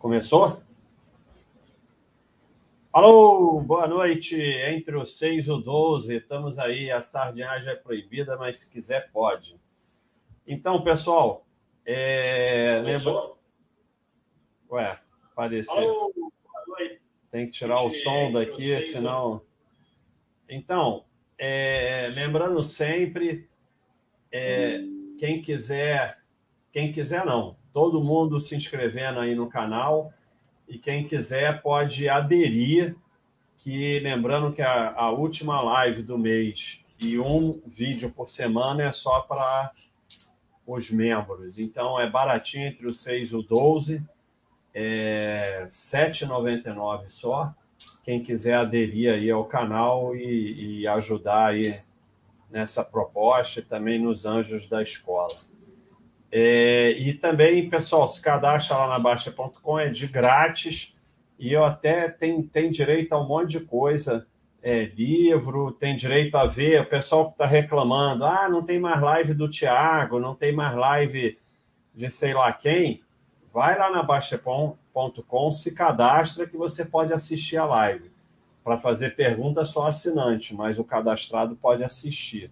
Começou? Alô, boa noite. Entre os 6 e o 12, estamos aí. A sardinhagem é proibida, mas se quiser, pode. Então, pessoal, é... lembra. Ué, apareceu. Alô, boa noite. Tem que tirar o som daqui, senão. Então, é... lembrando sempre, é... quem quiser, quem quiser não, todo mundo se inscrevendo aí no canal e quem quiser pode aderir, que lembrando que a, a última live do mês e um vídeo por semana é só para os membros. Então é baratinho entre os 6 e o 12, é R$ 7,99 só. Quem quiser aderir aí ao canal e, e ajudar aí nessa proposta e também nos anjos da escola. É, e também, pessoal, se cadastra lá na Baixa.com, é de grátis. E eu até tenho, tenho direito a um monte de coisa. É, livro, tem direito a ver. O pessoal que está reclamando, ah, não tem mais live do Tiago, não tem mais live de sei lá quem. Vai lá na Baixa.com, se cadastra que você pode assistir a live. Para fazer pergunta, só assinante, mas o cadastrado pode assistir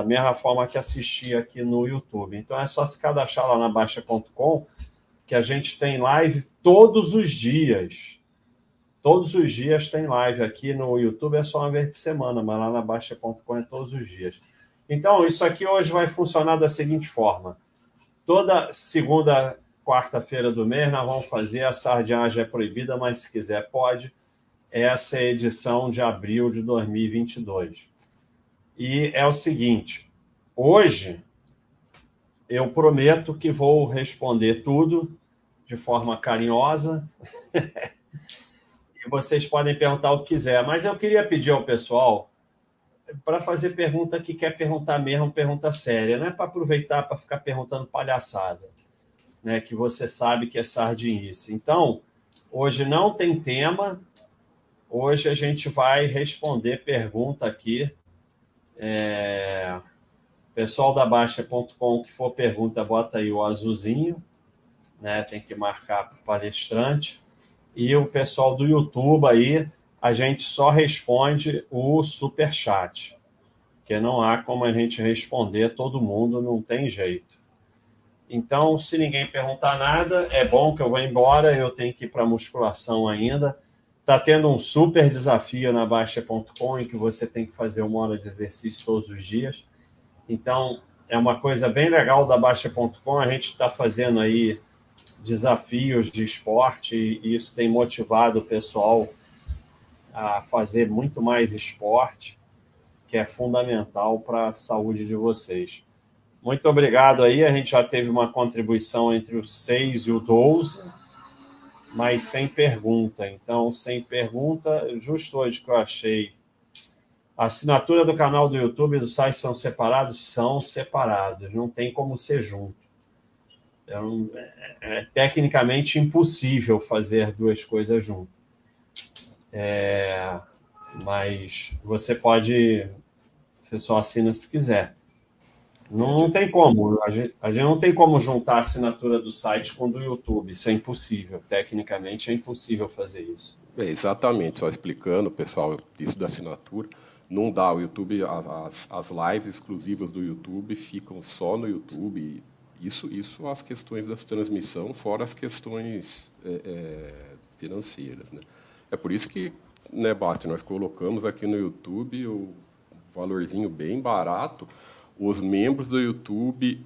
da mesma forma que assistir aqui no YouTube. Então é só se cadastrar lá na Baixa.com, que a gente tem live todos os dias. Todos os dias tem live aqui no YouTube, é só uma vez por semana, mas lá na Baixa.com é todos os dias. Então, isso aqui hoje vai funcionar da seguinte forma: toda segunda, quarta-feira do mês, nós vamos fazer a sardinhagem é proibida, mas se quiser, pode. Essa é a edição de abril de 2022. E é o seguinte: hoje eu prometo que vou responder tudo de forma carinhosa. e vocês podem perguntar o que quiser, mas eu queria pedir ao pessoal para fazer pergunta que quer perguntar mesmo, pergunta séria, não é para aproveitar para ficar perguntando palhaçada, né? Que você sabe que é sardinice. Então, hoje não tem tema, hoje a gente vai responder pergunta aqui é... Pessoal da Baixa.com, que for pergunta, bota aí o azulzinho, né? Tem que marcar para o palestrante. E o pessoal do YouTube aí, a gente só responde o super chat, que não há como a gente responder todo mundo, não tem jeito. Então, se ninguém perguntar nada, é bom que eu vou embora, eu tenho que ir para musculação ainda. Está tendo um super desafio na Baixa.com em que você tem que fazer uma hora de exercício todos os dias. Então, é uma coisa bem legal da Baixa.com. A gente está fazendo aí desafios de esporte e isso tem motivado o pessoal a fazer muito mais esporte, que é fundamental para a saúde de vocês. Muito obrigado aí. A gente já teve uma contribuição entre os 6 e o 12 mas sem pergunta. Então, sem pergunta, justo hoje que eu achei. A assinatura do canal do YouTube e do site são separados? São separados, não tem como ser junto. É, é, é tecnicamente impossível fazer duas coisas juntas. É, mas você pode, você só assina se quiser. Não, não tem como. A gente, a gente, não tem como juntar a assinatura do site com do YouTube. Isso é impossível. Tecnicamente é impossível fazer isso. É, exatamente. Só explicando, pessoal, isso da assinatura. Não dá. O YouTube, as, as lives exclusivas do YouTube ficam só no YouTube. Isso, isso as questões da transmissão, fora as questões é, é, financeiras. Né? É por isso que, né, Basti, nós colocamos aqui no YouTube o valorzinho bem barato os membros do YouTube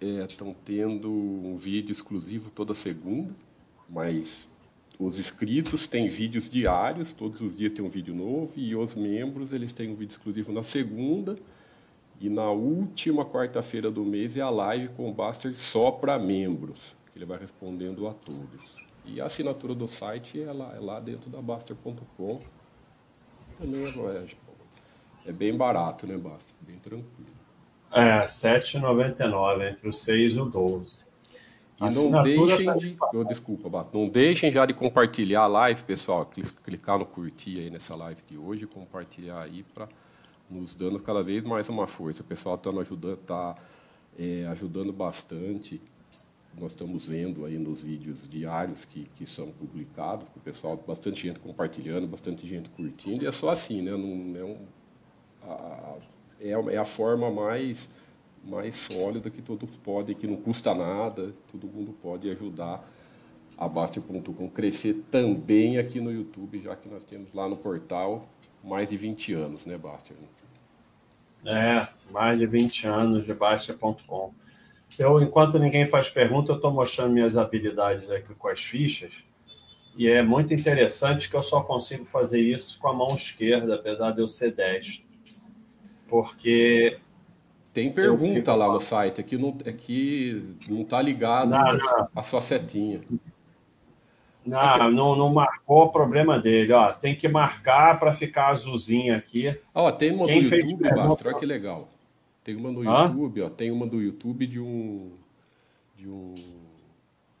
estão é, tendo um vídeo exclusivo toda segunda, mas os inscritos têm vídeos diários, todos os dias tem um vídeo novo, e os membros eles têm um vídeo exclusivo na segunda, e na última quarta-feira do mês é a live com o Baster só para membros, que ele vai respondendo a todos. E a assinatura do site é lá, é lá dentro da Baster.com. Também é, é bem barato, né, Baster? Bem tranquilo. É, 7,99 entre o 6 e o 12. E não deixem de. Oh, desculpa, Bato. Não deixem já de compartilhar a live, pessoal. Clicar no curtir aí nessa live de hoje, compartilhar aí para nos dando cada vez mais uma força. O pessoal está ajudando, tá, é, ajudando bastante nós estamos vendo aí nos vídeos diários que, que são publicados, o pessoal, bastante gente compartilhando, bastante gente curtindo, e é só assim, né? Não, é, um, a, é, é a forma mais, mais sólida que todos podem, que não custa nada, todo mundo pode ajudar a Baster.com crescer também aqui no YouTube, já que nós temos lá no portal mais de 20 anos, né, Baster? É, mais de 20 anos de Baster.com. Eu, enquanto ninguém faz pergunta, eu estou mostrando minhas habilidades aqui com as fichas. E é muito interessante que eu só consigo fazer isso com a mão esquerda, apesar de eu ser destro. Porque. Tem pergunta lá no site, aqui não, aqui não está ligado não, não. a sua setinha. Não, não, não marcou o problema dele. Ó, tem que marcar para ficar azulzinho aqui. Ó, tem uma Quem do YouTube, Bastro, olha que legal. Tem uma no Hã? YouTube, ó, tem uma do YouTube de um de um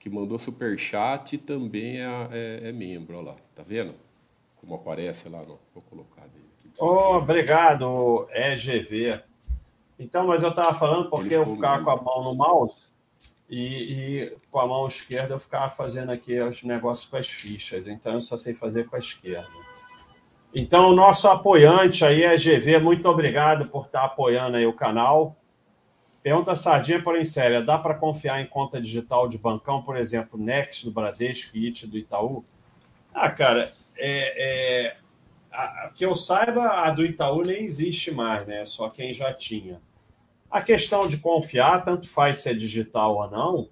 que mandou super chat e também é, é, é membro, olha lá. Tá vendo? Como aparece lá, no, vou colocar dele. Oh, obrigado, EGV. Então, mas eu estava falando porque eu ficava com a mão no mouse e, e, com a mão esquerda eu ficava fazendo aqui os negócios com as fichas, então eu só sei fazer com a esquerda. Então, o nosso apoiante aí é GV, muito obrigado por estar apoiando aí o canal. Pergunta Sardinha, porém séria, dá para confiar em conta digital de bancão, por exemplo, Next do Bradesco e IT do Itaú? Ah, cara, é, é, a, que eu saiba, a do Itaú nem existe mais, né? Só quem já tinha. A questão de confiar, tanto faz se é digital ou não,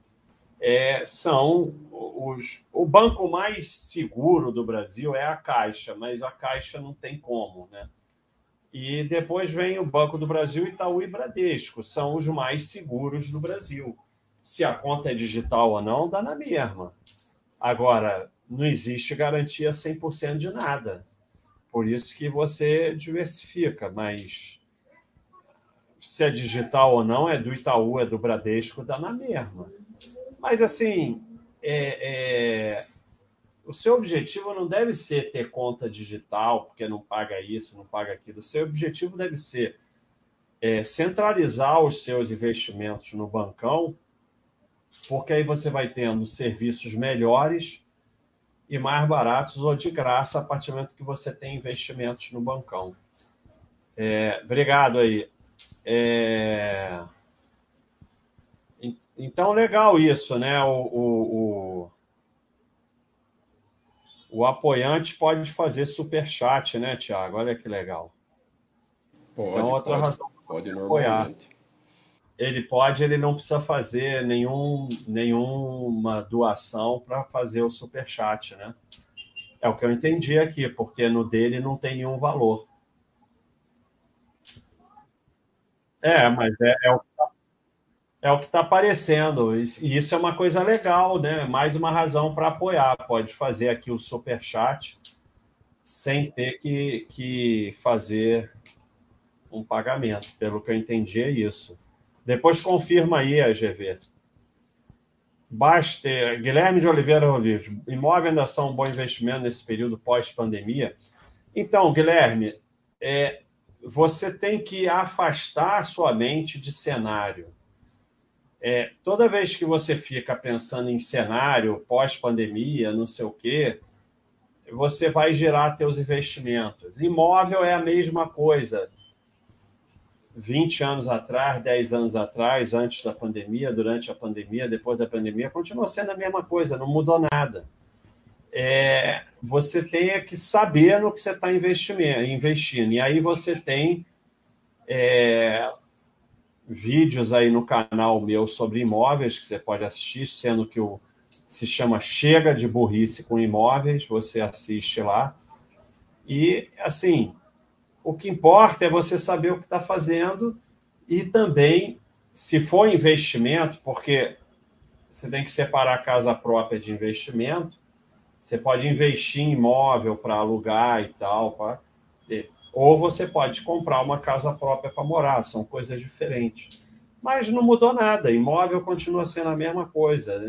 é, são os. O banco mais seguro do Brasil é a Caixa, mas a Caixa não tem como, né? E depois vem o Banco do Brasil, Itaú e Bradesco, são os mais seguros do Brasil. Se a conta é digital ou não, dá na mesma. Agora, não existe garantia 100% de nada. Por isso que você diversifica, mas se é digital ou não, é do Itaú, é do Bradesco, dá na mesma. Mas, assim, é, é, o seu objetivo não deve ser ter conta digital, porque não paga isso, não paga aquilo. O seu objetivo deve ser é, centralizar os seus investimentos no bancão, porque aí você vai tendo serviços melhores e mais baratos ou de graça a partir do momento que você tem investimentos no bancão. É, obrigado aí. É... Então, legal isso, né? O, o, o, o apoiante pode fazer super chat, né, Tiago? Olha que legal. Pode, então, outra pode, razão pode apoiar. Ele pode, ele não precisa fazer nenhum, nenhuma doação para fazer o super chat, né? É o que eu entendi aqui, porque no dele não tem nenhum valor. É, mas é, é o que está é tá aparecendo. E isso é uma coisa legal, né? Mais uma razão para apoiar. Pode fazer aqui o super chat sem ter que, que fazer um pagamento. Pelo que eu entendi, é isso. Depois confirma aí a GV. Baster, Guilherme de Oliveira Rodrigues, imóvel ainda são um bom investimento nesse período pós-pandemia? Então, Guilherme, é, você tem que afastar a sua mente de cenário. É, toda vez que você fica pensando em cenário pós-pandemia, não sei o quê, você vai gerar teus investimentos. Imóvel é a mesma coisa. 20 anos atrás, 10 anos atrás, antes da pandemia, durante a pandemia, depois da pandemia, continua sendo a mesma coisa, não mudou nada é, você tenha que saber no que você está investindo. E aí você tem é, vídeos aí no canal meu sobre imóveis que você pode assistir, sendo que o se chama Chega de Burrice com Imóveis, você assiste lá. E, assim, o que importa é você saber o que está fazendo e também, se for investimento, porque você tem que separar a casa própria de investimento, você pode investir em imóvel para alugar e tal, ter. Ou você pode comprar uma casa própria para morar, são coisas diferentes. Mas não mudou nada, imóvel continua sendo a mesma coisa.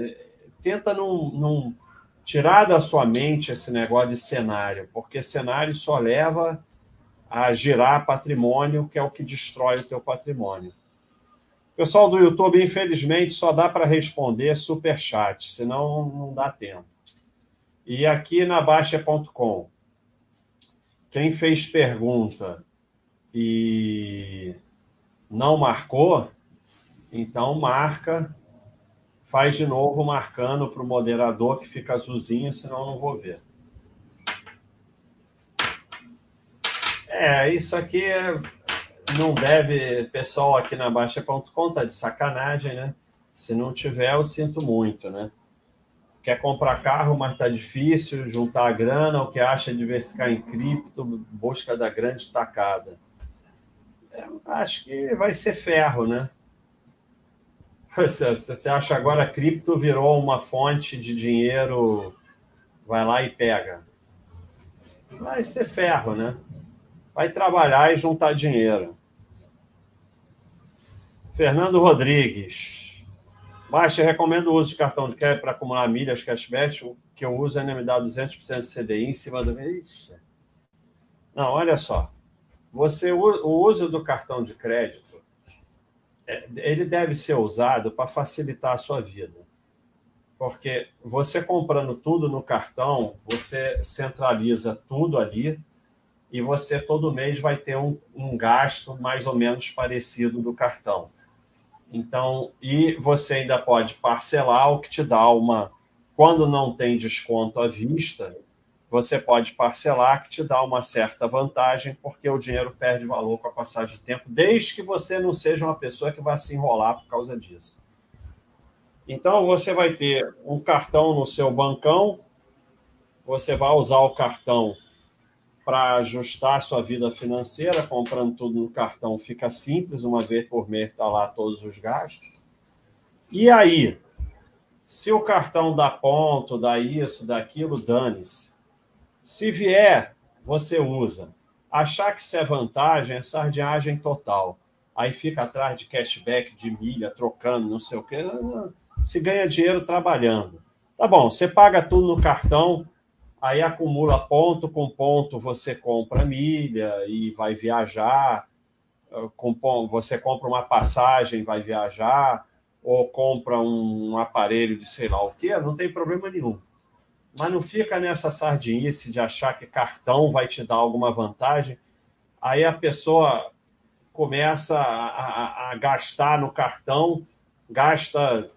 Tenta não, não tirar da sua mente esse negócio de cenário, porque cenário só leva a girar patrimônio, que é o que destrói o teu patrimônio. Pessoal do YouTube, infelizmente, só dá para responder super chat, senão não dá tempo. E aqui na Baixa.com, quem fez pergunta e não marcou, então marca, faz de novo marcando para o moderador que fica azulzinho, senão eu não vou ver. É, isso aqui é, não deve. Pessoal aqui na Baixa.com tá de sacanagem, né? Se não tiver, eu sinto muito, né? Quer comprar carro, mas tá difícil, juntar a grana, o que acha de diversificar em cripto, busca da grande tacada. É, acho que vai ser ferro, né? Você acha agora cripto virou uma fonte de dinheiro, vai lá e pega. Vai ser ferro, né? Vai trabalhar e juntar dinheiro. Fernando Rodrigues. Baixa, recomendo o uso de cartão de crédito para acumular milhas cashback. O que eu uso ainda me dá 200% de CDI em cima do. Ixi. Não, olha só. Você, o uso do cartão de crédito, é, ele deve ser usado para facilitar a sua vida. Porque você comprando tudo no cartão, você centraliza tudo ali e você todo mês vai ter um, um gasto mais ou menos parecido do cartão. Então, e você ainda pode parcelar, o que te dá uma. Quando não tem desconto à vista, você pode parcelar, que te dá uma certa vantagem, porque o dinheiro perde valor com a passagem de tempo, desde que você não seja uma pessoa que vai se enrolar por causa disso. Então, você vai ter um cartão no seu bancão, você vai usar o cartão para ajustar sua vida financeira, comprando tudo no cartão fica simples, uma vez por mês está lá todos os gastos. E aí, se o cartão dá ponto, dá isso, dá aquilo, dane-se. Se vier, você usa. Achar que isso é vantagem é sardinhagem total. Aí fica atrás de cashback, de milha, trocando, não sei o quê. Se ganha dinheiro trabalhando. Tá bom, você paga tudo no cartão, aí acumula ponto com ponto, você compra milha e vai viajar, você compra uma passagem, vai viajar, ou compra um aparelho de sei lá o que, não tem problema nenhum. Mas não fica nessa sardinice de achar que cartão vai te dar alguma vantagem. Aí a pessoa começa a, a, a gastar no cartão, gasta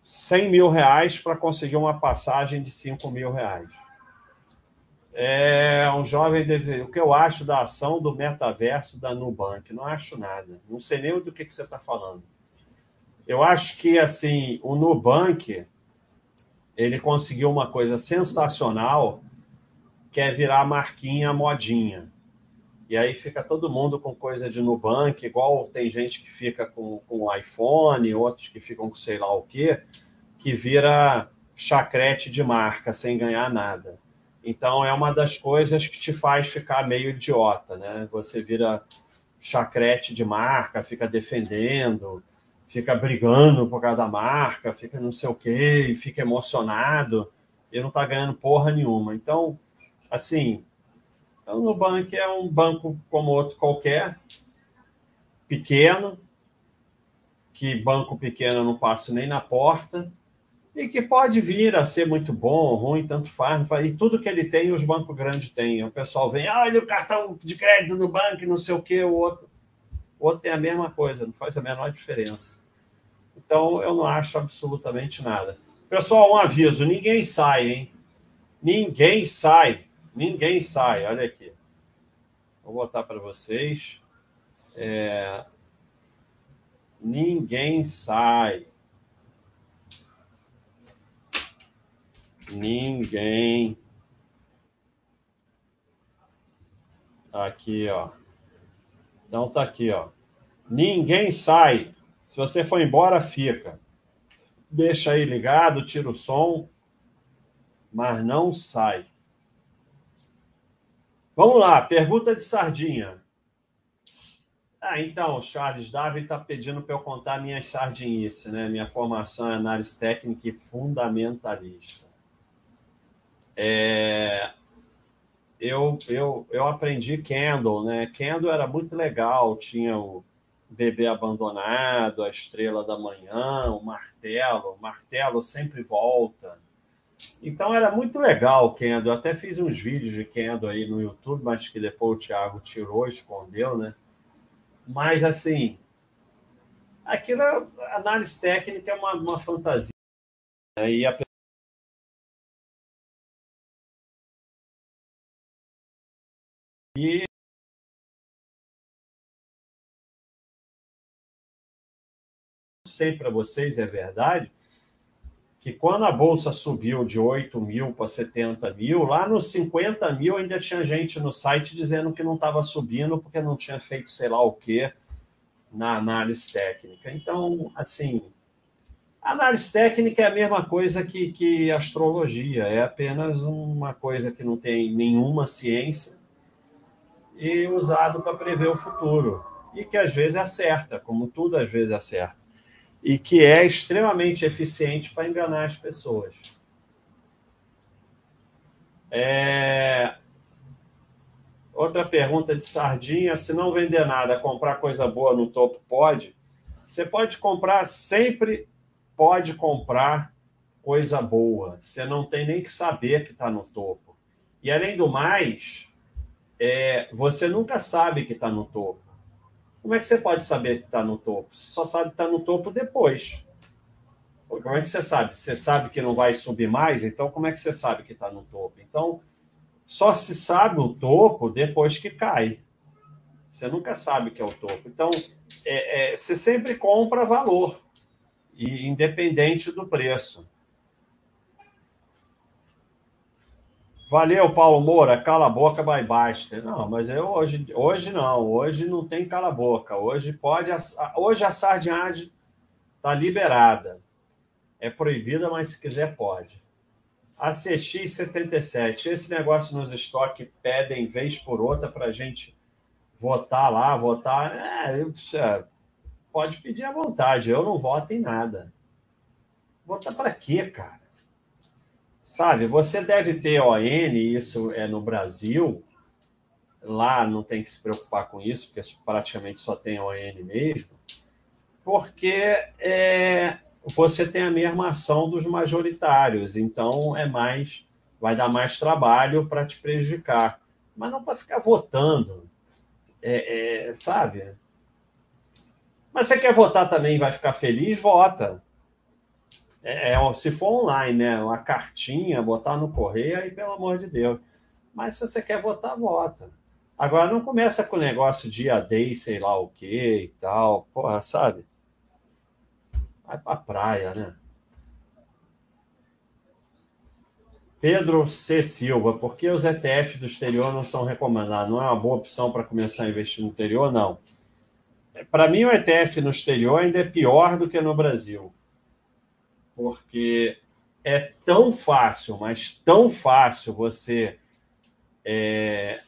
100 mil reais para conseguir uma passagem de 5 mil reais. É um jovem deve... O que eu acho da ação do metaverso da Nubank? Não acho nada. Não sei nem do que, que você está falando. Eu acho que assim o Nubank ele conseguiu uma coisa sensacional, que é virar marquinha modinha. E aí fica todo mundo com coisa de Nubank, igual tem gente que fica com, com iPhone, outros que ficam com sei lá o quê, que vira chacrete de marca sem ganhar nada. Então é uma das coisas que te faz ficar meio idiota, né? Você vira chacrete de marca, fica defendendo, fica brigando por causa da marca, fica não sei o quê, fica emocionado e não está ganhando porra nenhuma. Então, assim, o Nubank é um banco como outro qualquer, pequeno, que banco pequeno eu não passo nem na porta, e que pode vir a ser muito bom, ruim, tanto faz. E tudo que ele tem, os bancos grandes têm. O pessoal vem, olha o cartão de crédito no banco, não sei o quê, o outro. O outro tem a mesma coisa, não faz a menor diferença. Então, eu não acho absolutamente nada. Pessoal, um aviso: ninguém sai, hein? Ninguém sai. Ninguém sai. Olha aqui. Vou botar para vocês. É... Ninguém sai. Ninguém. Aqui, ó. Então tá aqui, ó. Ninguém sai. Se você for embora, fica. Deixa aí ligado, tira o som, mas não sai. Vamos lá, pergunta de sardinha. Ah, então, Charles Davi está pedindo para eu contar minhas sardinices, né? Minha formação é análise técnica e fundamentalista é, eu, eu, eu aprendi Candle, né? Candle era muito legal, tinha o, Bebê Abandonado, A Estrela da Manhã, O Martelo. O Martelo sempre volta. Então era muito legal o Kendo. Eu até fiz uns vídeos de Kendo aí no YouTube, mas que depois o Thiago tirou, escondeu, né? Mas assim, aquilo, a análise técnica é uma, uma fantasia. Né? E a E sei para vocês, é verdade, que quando a bolsa subiu de 8 mil para 70 mil, lá nos 50 mil ainda tinha gente no site dizendo que não estava subindo porque não tinha feito sei lá o que na análise técnica. Então, assim, análise técnica é a mesma coisa que, que astrologia, é apenas uma coisa que não tem nenhuma ciência e usado para prever o futuro. E que às vezes acerta, como tudo às vezes acerta e que é extremamente eficiente para enganar as pessoas. É... Outra pergunta de sardinha: se não vender nada, comprar coisa boa no topo pode? Você pode comprar, sempre pode comprar coisa boa. Você não tem nem que saber que está no topo. E além do mais, é, você nunca sabe que está no topo. Como é que você pode saber que está no topo? Você só sabe que está no topo depois. Como é que você sabe? Você sabe que não vai subir mais, então como é que você sabe que está no topo? Então, só se sabe o topo depois que cai. Você nunca sabe que é o topo. Então, é, é, você sempre compra valor, e independente do preço. Valeu, Paulo Moura. Cala a boca, bye Baster. Não, mas eu hoje, hoje não. Hoje não tem cala a boca. Hoje pode. Hoje a sardinhagem está liberada. É proibida, mas se quiser pode. A CX77. Esse negócio nos estoques pedem vez por outra para a gente votar lá, votar. É, é, pode pedir à vontade. Eu não voto em nada. Votar para quê, cara? Sabe, você deve ter ON, isso é no Brasil. Lá não tem que se preocupar com isso, porque praticamente só tem ON mesmo. Porque é, você tem a mesma ação dos majoritários, então é mais vai dar mais trabalho para te prejudicar. Mas não para ficar votando, é, é, sabe? Mas você quer votar também vai ficar feliz? Vota. É, é, se for online, né? Uma cartinha, botar no correio, aí pelo amor de Deus. Mas se você quer votar, vota. Agora não começa com o negócio de AD, sei lá o que e tal. Porra, sabe? Vai pra praia, né? Pedro C. Silva, por que os ETF do exterior não são recomendados? Não é uma boa opção para começar a investir no exterior? Não. Para mim, o ETF no exterior ainda é pior do que no Brasil porque é tão fácil, mas tão fácil você é,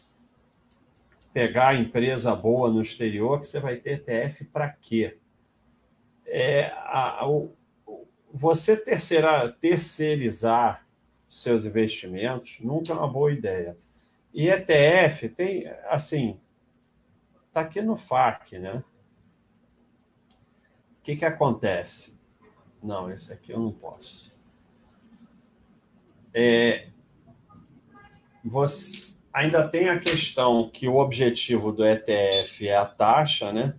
pegar empresa boa no exterior que você vai ter ETF para quê? É, a, você terceira, terceirizar seus investimentos nunca é uma boa ideia. E ETF tem, assim, está aqui no FAC, né? O que, que acontece? Não, esse aqui eu não posso. É, você ainda tem a questão que o objetivo do ETF é a taxa, né?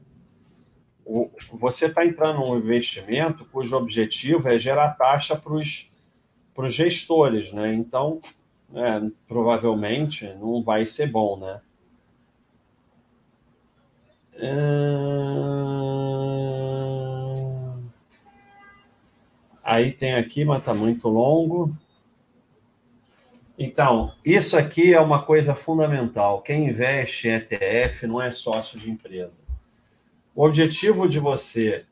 O, você está entrando num investimento cujo objetivo é gerar taxa para os gestores, né? Então, é, provavelmente não vai ser bom, né? Aí tem aqui, mas está muito longo. Então, isso aqui é uma coisa fundamental. Quem investe em ETF não é sócio de empresa. O objetivo de você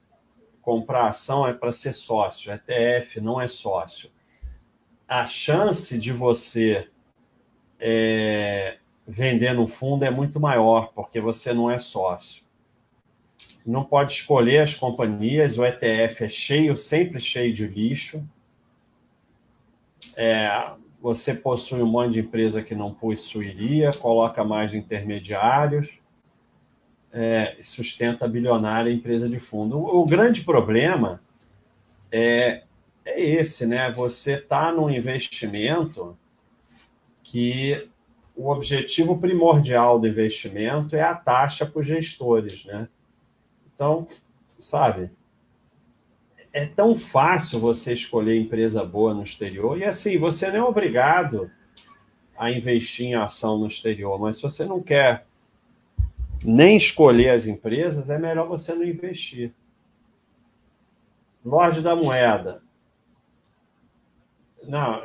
comprar ação é para ser sócio. ETF não é sócio. A chance de você é, vender no fundo é muito maior, porque você não é sócio não pode escolher as companhias, o ETF é cheio, sempre cheio de lixo. É, você possui um monte de empresa que não possuiria, coloca mais intermediários. é, sustenta bilionária empresa de fundo. O, o grande problema é, é esse, né? Você está num investimento que o objetivo primordial do investimento é a taxa para os gestores, né? Então, sabe, é tão fácil você escolher empresa boa no exterior e assim, você não é obrigado a investir em ação no exterior, mas se você não quer nem escolher as empresas, é melhor você não investir. Lorde da moeda. Não,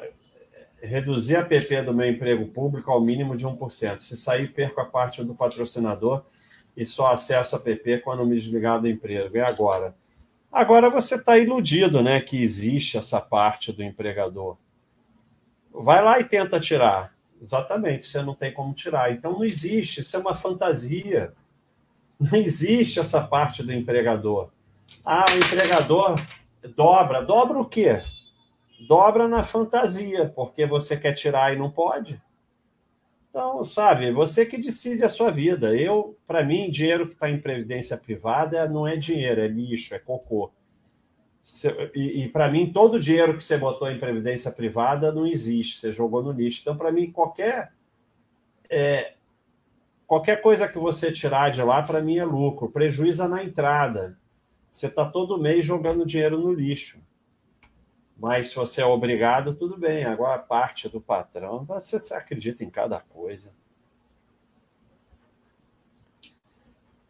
reduzir a PP do meu emprego público ao mínimo de 1%. Se sair, perco a parte do patrocinador e só acesso a PP quando me desligar do emprego. E agora? Agora você está iludido né, que existe essa parte do empregador. Vai lá e tenta tirar. Exatamente, você não tem como tirar. Então não existe, isso é uma fantasia. Não existe essa parte do empregador. Ah, o empregador dobra. Dobra o quê? Dobra na fantasia, porque você quer tirar e não pode. Então, sabe, você que decide a sua vida. Eu, para mim, dinheiro que está em previdência privada não é dinheiro, é lixo, é cocô. E, e para mim, todo o dinheiro que você botou em previdência privada não existe, você jogou no lixo. Então, para mim, qualquer é, qualquer coisa que você tirar de lá, para mim, é lucro. Prejuízo na entrada. Você está todo mês jogando dinheiro no lixo. Mas se você é obrigado, tudo bem. Agora, parte do patrão, você, acredita em cada coisa.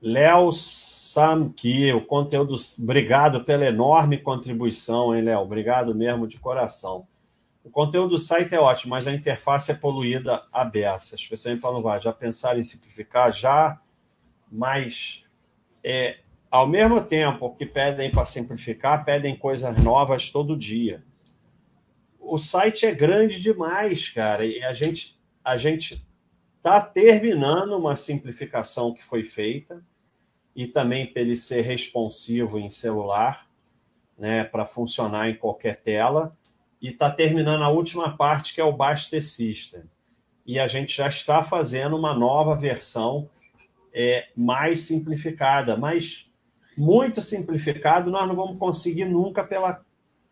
Léo Samki, o conteúdo. Obrigado pela enorme contribuição, hein, Léo? Obrigado mesmo de coração. O conteúdo do site é ótimo, mas a interface é poluída a beça, especialmente para Novar. Já pensaram em simplificar? Já, mas é, ao mesmo tempo que pedem para simplificar, pedem coisas novas todo dia. O site é grande demais, cara, e a gente a gente está terminando uma simplificação que foi feita e também para ele ser responsivo em celular, né, para funcionar em qualquer tela. E está terminando a última parte, que é o Baster System. E a gente já está fazendo uma nova versão é, mais simplificada, mas muito simplificado nós não vamos conseguir nunca pela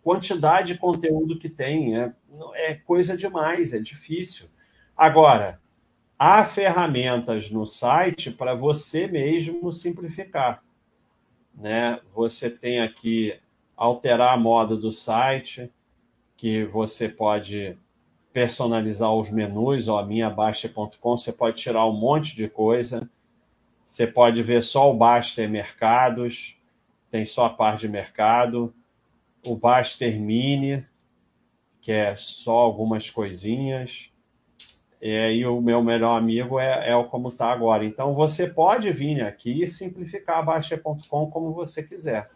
quantidade de conteúdo que tem. É, é coisa demais, é difícil. Agora, há ferramentas no site para você mesmo simplificar. Né? Você tem aqui alterar a moda do site, que você pode personalizar os menus, ó, minhabaixa.com, você pode tirar um monte de coisa. Você pode ver só o Baster Mercados, tem só a parte de mercado. O Baster Mini, que é só algumas coisinhas é, e o meu melhor amigo é, é o como está agora. Então, você pode vir aqui e simplificar a Baixa.com como você quiser.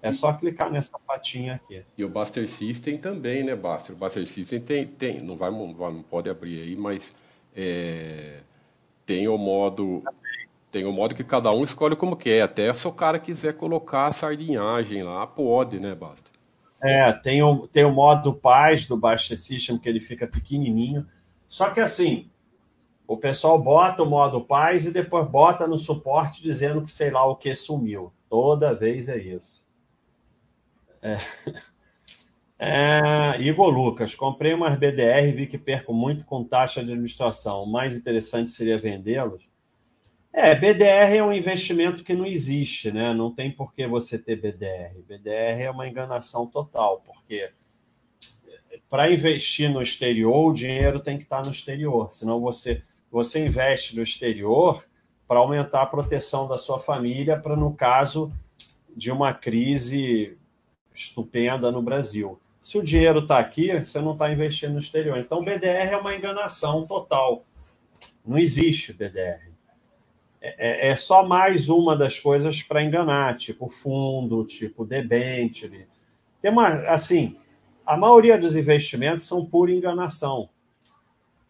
É só clicar nessa patinha aqui. E o Buster System também, né, Buster? O Buster System tem, tem não, vai, não pode abrir aí, mas é, tem o modo tem o modo que cada um escolhe como quer. Até se o cara quiser colocar a sardinhagem lá, pode, né, Buster? É, tem o, tem o modo paz do Buster System, que ele fica pequenininho. Só que assim, o pessoal bota o modo paz e depois bota no suporte dizendo que sei lá o que sumiu. Toda vez é isso. É. É, Igor Lucas, comprei umas BDR e vi que perco muito com taxa de administração. O mais interessante seria vendê-los. É, BDR é um investimento que não existe, né? Não tem por que você ter BDR. BDR é uma enganação total, porque para investir no exterior, o dinheiro tem que estar no exterior. Senão você, você investe no exterior para aumentar a proteção da sua família, para no caso de uma crise estupenda no Brasil. Se o dinheiro está aqui, você não está investindo no exterior. Então, BDR é uma enganação total. Não existe BDR. É, é, é só mais uma das coisas para enganar, tipo fundo, tipo debênture. Tem uma, assim, a maioria dos investimentos são pura enganação.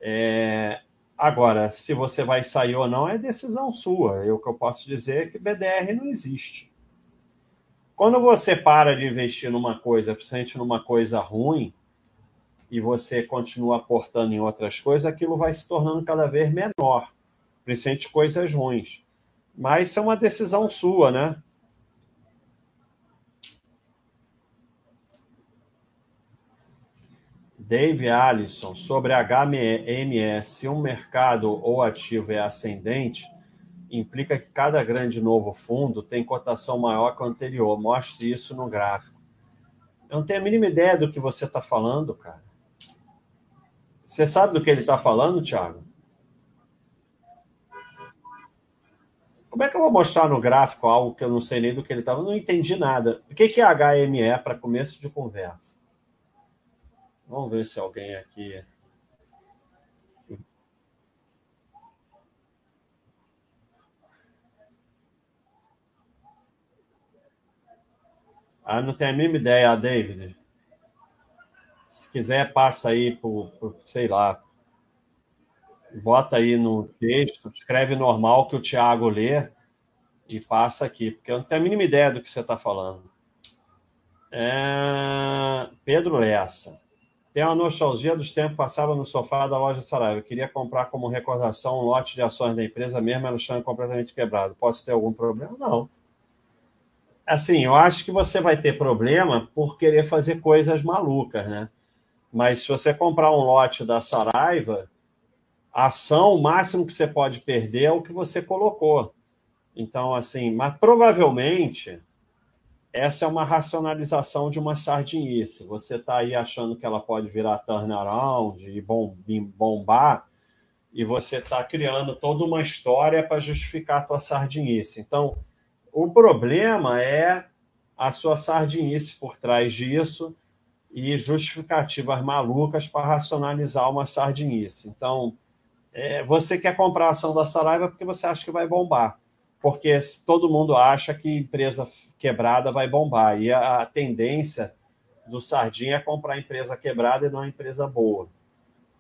É, agora, se você vai sair ou não, é decisão sua. Eu, que eu posso dizer é que BDR não existe. Quando você para de investir numa coisa, principalmente numa coisa ruim, e você continua aportando em outras coisas, aquilo vai se tornando cada vez menor, principalmente coisas ruins. Mas é uma decisão sua, né? Dave Allison, sobre HMS, se um mercado ou ativo é ascendente, implica que cada grande novo fundo tem cotação maior que o anterior. Mostre isso no gráfico. Eu não tenho a mínima ideia do que você está falando, cara. Você sabe do que ele está falando, Thiago? Como é que eu vou mostrar no gráfico algo que eu não sei nem do que ele estava? Não entendi nada. O que é HME para começo de conversa? Vamos ver se alguém aqui. Ah, não tenho a mínima ideia, David. Se quiser, passa aí por, por sei lá. Bota aí no texto, escreve normal que o Thiago lê e passa aqui, porque eu não tenho a mínima ideia do que você está falando. É... Pedro Lessa. Tem uma nostalgia dos tempos passava no sofá da loja Saraiva. Eu queria comprar como recordação um lote de ações da empresa, mesmo ela estando completamente quebrado. Posso ter algum problema? Não. Assim, eu acho que você vai ter problema por querer fazer coisas malucas, né? Mas se você comprar um lote da Saraiva, a ação, o máximo que você pode perder é o que você colocou. Então, assim, mas provavelmente essa é uma racionalização de uma sardinice. Você está aí achando que ela pode virar turnaround e bombar, e você está criando toda uma história para justificar a tua sardinice. Então, o problema é a sua sardinice por trás disso e justificativas malucas para racionalizar uma sardinice. Então, é, você quer comprar a ação da Saraiva porque você acha que vai bombar porque todo mundo acha que empresa quebrada vai bombar. E a, tendência do Sardinha é comprar empresa quebrada e não empresa boa.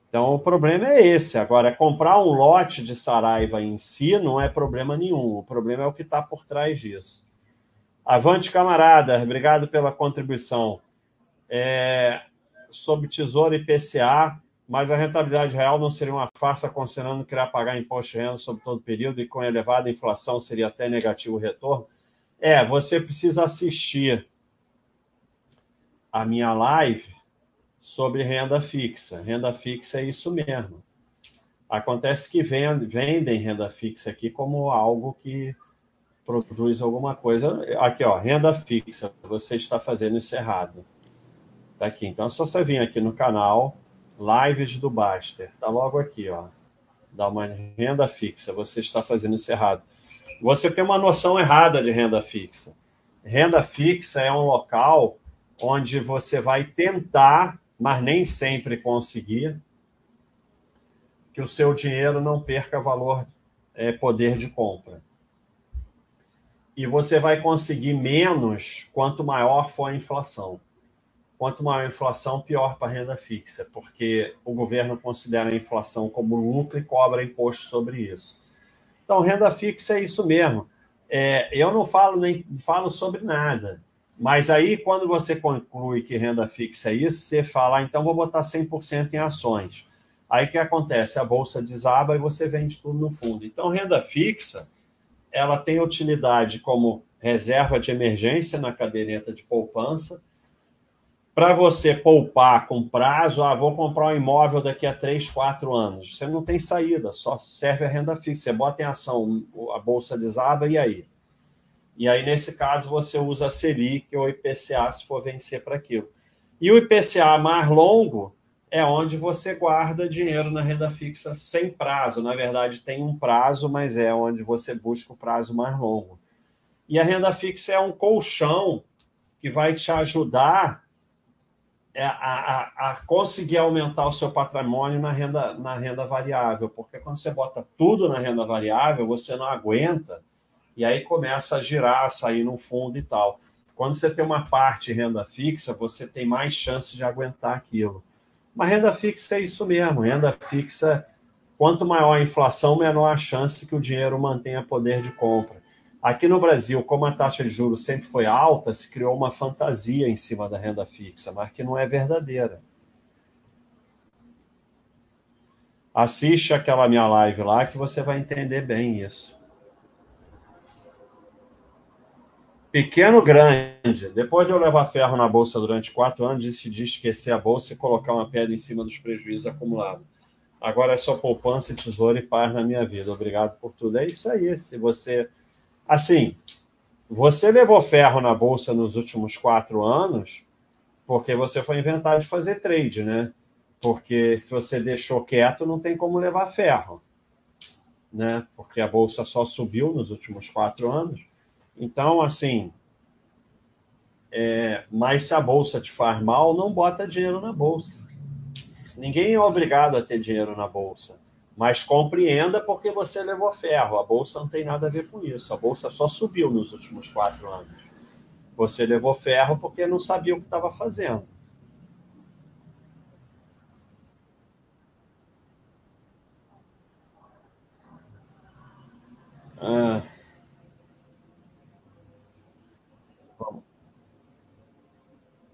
Então, o problema é esse. Agora, comprar um lote de Saraiva em si não é problema nenhum. O problema é o que está por trás disso. Avante, camarada. Obrigado pela contribuição. É, sobre Tesouro e PCA, mas a rentabilidade real não seria uma farsa considerando que irá pagar imposto de renda sobre todo o período e com elevada inflação seria até negativo o retorno? É, você precisa assistir a minha live sobre renda fixa. Renda fixa é isso mesmo. Acontece que vendem renda fixa aqui como algo que produz alguma coisa. Aqui, ó, renda fixa. Você está fazendo isso errado. Tá aqui. Então, é só você vir aqui no canal, Lives do Baster. Está logo aqui, ó. Dá uma renda fixa. Você está fazendo isso errado. Você tem uma noção errada de renda fixa. Renda fixa é um local onde você vai tentar, mas nem sempre conseguir, que o seu dinheiro não perca valor, é, poder de compra. E você vai conseguir menos quanto maior for a inflação. Quanto maior a inflação, pior para a renda fixa, porque o governo considera a inflação como lucro e cobra imposto sobre isso. Então, renda fixa é isso mesmo. É, eu não falo nem falo sobre nada, mas aí quando você conclui que renda fixa é isso, você fala, ah, então vou botar 100% em ações. Aí o que acontece? A bolsa desaba e você vende tudo no fundo. Então, renda fixa, ela tem utilidade como reserva de emergência na caderneta de poupança, para você poupar com prazo, ah, vou comprar um imóvel daqui a 3, 4 anos. Você não tem saída, só serve a renda fixa. Você bota em ação, a bolsa desaba e aí? E aí, nesse caso, você usa a Selic ou IPCA se for vencer para aquilo. E o IPCA mais longo é onde você guarda dinheiro na renda fixa sem prazo. Na verdade, tem um prazo, mas é onde você busca o prazo mais longo. E a renda fixa é um colchão que vai te ajudar a, a, a, conseguir aumentar o seu patrimônio na renda, na renda variável, porque quando você bota tudo na renda variável, você não aguenta e aí começa a girar, a sair no fundo e tal. Quando você tem uma parte renda fixa, você tem mais chance de aguentar aquilo. Mas renda fixa é isso mesmo, renda fixa, quanto maior a inflação, menor a chance que o dinheiro mantenha poder de compra. Aqui no Brasil, como a taxa de juros sempre foi alta, se criou uma fantasia em cima da renda fixa, mas que não é verdadeira. Assiste aquela minha live lá que você vai entender bem isso. Pequeno, grande. Depois de eu levar ferro na bolsa durante quatro anos, decidi esquecer a bolsa e colocar uma pedra em cima dos prejuízos acumulados. Agora é só poupança, tesouro e paz na minha vida. Obrigado por tudo. É isso aí. Se você. Assim, você levou ferro na bolsa nos últimos quatro anos porque você foi inventar de fazer trade, né? Porque se você deixou quieto, não tem como levar ferro, né? Porque a bolsa só subiu nos últimos quatro anos. Então, assim, é, mas se a bolsa te faz mal, não bota dinheiro na bolsa. Ninguém é obrigado a ter dinheiro na bolsa, mas compreenda porque você levou ferro. A bolsa não tem nada a ver com isso. A bolsa só subiu nos últimos quatro anos. Você levou ferro porque não sabia o que estava fazendo. Ah.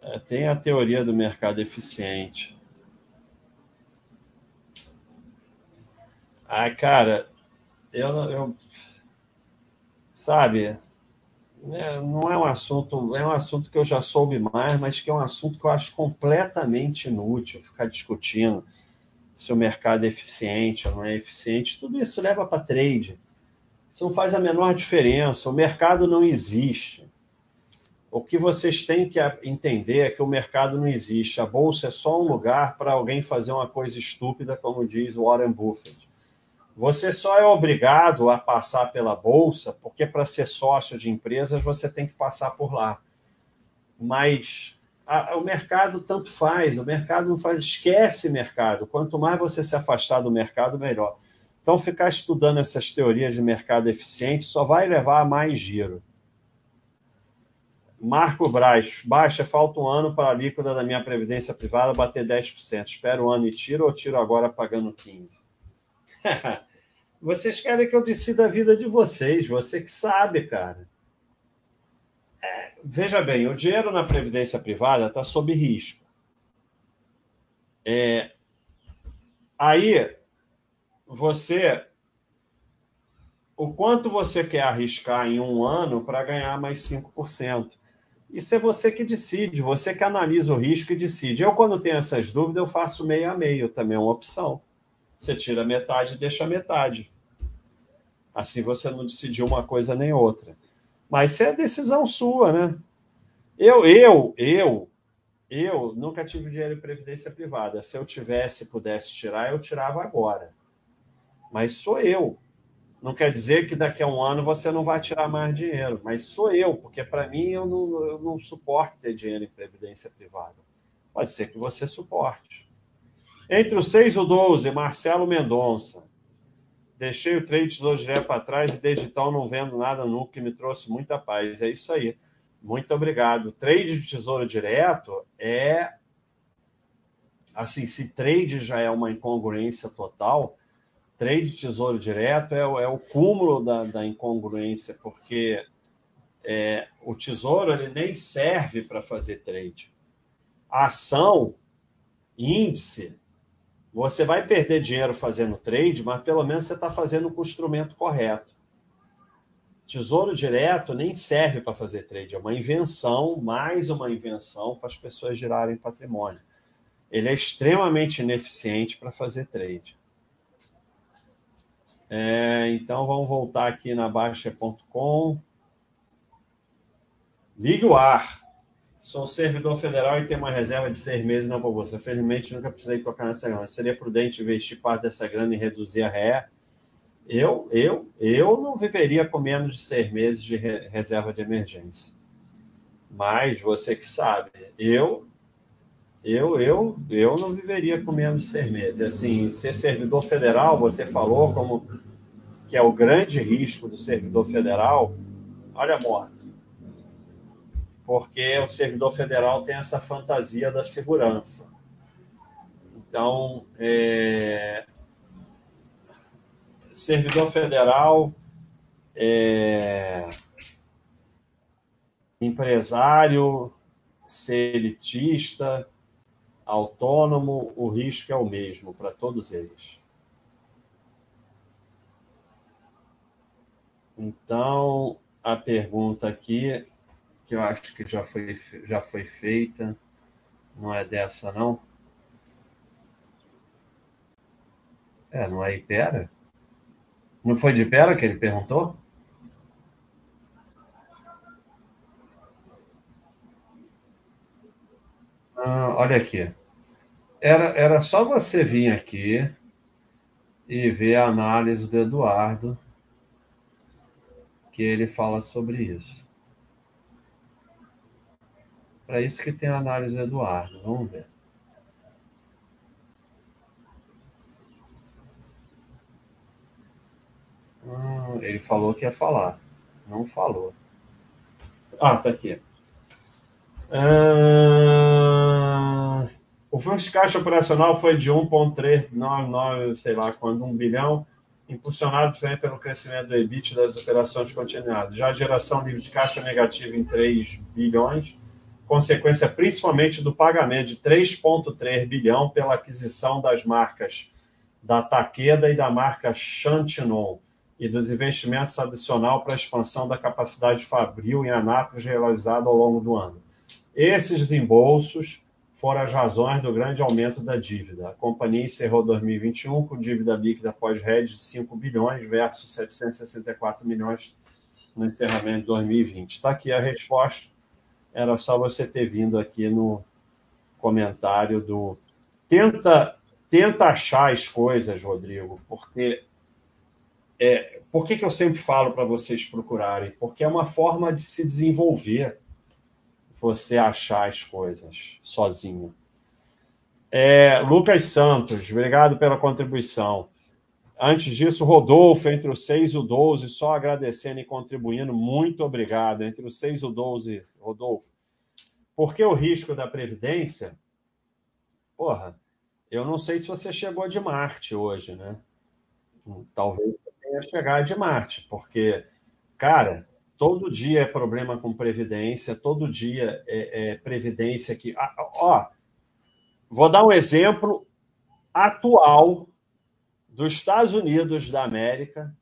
É, tem a teoria do mercado eficiente. Ah, cara, eu, eu sabe, é, não é um assunto, é um assunto que eu já soube mais, mas que é um assunto que eu acho completamente inútil ficar discutindo se o mercado é eficiente ou não é eficiente. Tudo isso leva para trade. Isso não faz a menor diferença. O mercado não existe. O que vocês têm que entender é que o mercado não existe. A bolsa é só um lugar para alguém fazer uma coisa estúpida, como diz Warren Buffett. Você só é obrigado a passar pela bolsa, porque para ser sócio de empresas você tem que passar por lá. Mas a, o mercado tanto faz, o mercado não faz, esquece mercado. Quanto mais você se afastar do mercado, melhor. Então, ficar estudando essas teorias de mercado eficiente só vai levar a mais giro. Marco Braz, baixa, falta um ano para a líquida da minha previdência privada bater 10%. Espero um ano e tiro ou tiro agora pagando 15%? vocês querem que eu decida a vida de vocês, você que sabe, cara. É, veja bem, o dinheiro na previdência privada está sob risco. É, aí, você. O quanto você quer arriscar em um ano para ganhar mais 5%? Isso é você que decide, você que analisa o risco e decide. Eu, quando tenho essas dúvidas, eu faço meio a meio, também é uma opção. Você tira metade e deixa metade. Assim você não decidiu uma coisa nem outra. Mas isso é decisão sua, né? Eu, eu, eu, eu nunca tive dinheiro em previdência privada. Se eu tivesse, pudesse tirar, eu tirava agora. Mas sou eu. Não quer dizer que daqui a um ano você não vai tirar mais dinheiro, mas sou eu, porque para mim eu não, eu não suporto ter dinheiro em previdência privada. Pode ser que você suporte. Entre os 6 e o 12, Marcelo Mendonça. Deixei o trade tesouro direto para trás e desde então não vendo nada nunca, que me trouxe muita paz. É isso aí. Muito obrigado. Trade de tesouro direto é. Assim, se trade já é uma incongruência total, trade de tesouro direto é, é o cúmulo da, da incongruência, porque é, o tesouro ele nem serve para fazer trade. A ação, índice, você vai perder dinheiro fazendo trade, mas pelo menos você está fazendo com o instrumento correto. Tesouro direto nem serve para fazer trade, é uma invenção, mais uma invenção para as pessoas girarem patrimônio. Ele é extremamente ineficiente para fazer trade. É, então vamos voltar aqui na Baixa.com. Ligue o ar. Sou servidor federal e tenho uma reserva de seis meses na bolsa. Felizmente, nunca precisei tocar nessa grana. Seria prudente investir parte dessa grana e reduzir a ré? Eu, eu, eu não viveria com menos de seis meses de re reserva de emergência. Mas você que sabe, eu, eu, eu, eu não viveria com menos de seis meses. Assim, ser servidor federal, você falou como que é o grande risco do servidor federal. Olha a morte porque o servidor federal tem essa fantasia da segurança. Então, é, servidor federal, é, empresário, ser elitista, autônomo, o risco é o mesmo para todos eles. Então, a pergunta aqui que eu acho que já foi, já foi feita. Não é dessa, não? É, não é Ipera? Não foi de Ipera que ele perguntou? Ah, olha aqui. Era, era só você vir aqui e ver a análise do Eduardo, que ele fala sobre isso. Para isso que tem a análise do Eduardo. Vamos ver. Hum, ele falou que ia falar. Não falou. Ah, tá aqui. Ah, o fluxo de caixa operacional foi de 1,399, sei lá quando, 1 bilhão, impulsionado também pelo crescimento do EBIT das operações continuadas. Já a geração livre de caixa negativa em 3 bilhões, consequência principalmente do pagamento de 3,3 bilhão pela aquisição das marcas da Taqueda e da marca Chantinon e dos investimentos adicional para a expansão da capacidade fabril em Anápolis realizado ao longo do ano. Esses desembolsos foram as razões do grande aumento da dívida. A companhia encerrou 2021 com dívida líquida pós-hedge de 5 bilhões versus 764 milhões no encerramento de 2020. Está aqui a resposta. Era só você ter vindo aqui no comentário do. Tenta, tenta achar as coisas, Rodrigo, porque é, por que, que eu sempre falo para vocês procurarem? Porque é uma forma de se desenvolver você achar as coisas sozinho. É, Lucas Santos, obrigado pela contribuição. Antes disso, Rodolfo, entre o 6 e o 12, só agradecendo e contribuindo, muito obrigado. Entre o 6 e o 12, Rodolfo. Porque o risco da Previdência, porra, eu não sei se você chegou de Marte hoje, né? Talvez tenha chegado de Marte, porque, cara, todo dia é problema com Previdência, todo dia é, é Previdência que. Ah, ó, vou dar um exemplo atual dos Estados Unidos da América.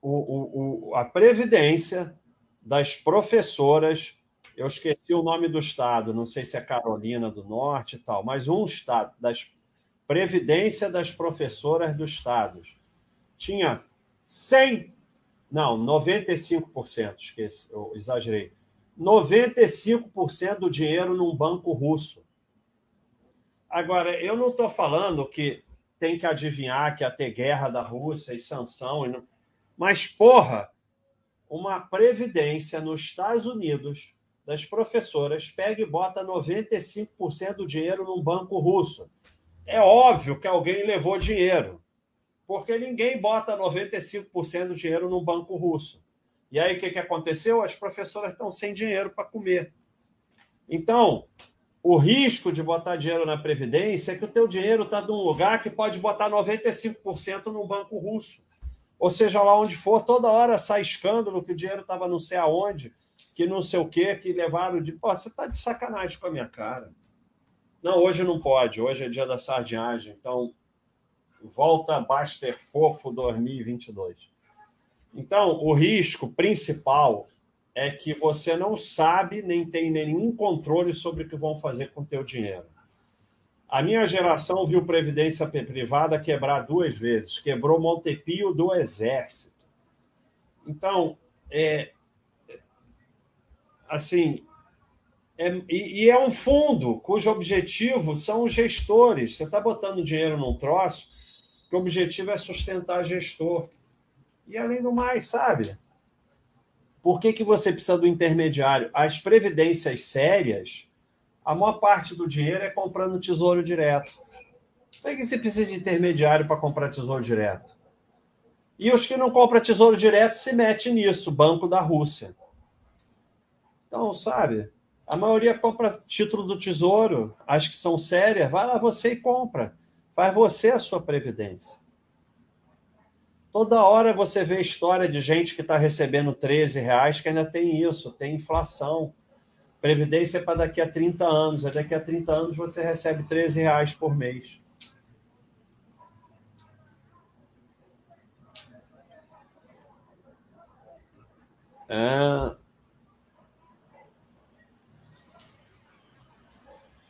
O, o, o, a Previdência das professoras, eu esqueci o nome do estado, não sei se é Carolina do Norte e tal, mas um estado, das Previdência das professoras dos estados, tinha 100 não, 95%, esqueci, eu exagerei. 95% do dinheiro num banco russo. Agora, eu não estou falando que tem que adivinhar que ia ter guerra da Rússia e sanção. E não... Mas, porra, uma previdência nos Estados Unidos das professoras pega e bota 95% do dinheiro num banco russo. É óbvio que alguém levou dinheiro porque ninguém bota 95% do dinheiro num banco russo. E aí o que, que aconteceu? As professoras estão sem dinheiro para comer. Então, o risco de botar dinheiro na Previdência é que o teu dinheiro está num lugar que pode botar 95% num banco russo. Ou seja, lá onde for, toda hora sai escândalo que o dinheiro estava não sei aonde, que não sei o quê, que levaram de. Pô, você está de sacanagem com a minha cara. Não, hoje não pode, hoje é dia da sardinhagem. Então, Volta Baster Fofo 2022. Então, o risco principal é que você não sabe nem tem nenhum controle sobre o que vão fazer com o teu dinheiro. A minha geração viu previdência privada quebrar duas vezes. Quebrou Montepio do Exército. Então, é, assim, é, e, e, é um fundo cujo objetivo são os gestores. Você está botando dinheiro num troço que o objetivo é sustentar gestor. E além do mais, sabe? Por que, que você precisa do intermediário? As previdências sérias, a maior parte do dinheiro é comprando tesouro direto. Por que você precisa de intermediário para comprar tesouro direto? E os que não compram tesouro direto se metem nisso, Banco da Rússia. Então, sabe? A maioria compra título do tesouro, as que são sérias, vai lá você e compra. Faz você a sua previdência. Toda hora você vê história de gente que está recebendo 13 reais, que ainda tem isso, tem inflação. Previdência é para daqui a 30 anos. É daqui a 30 anos você recebe 13 reais por mês. É...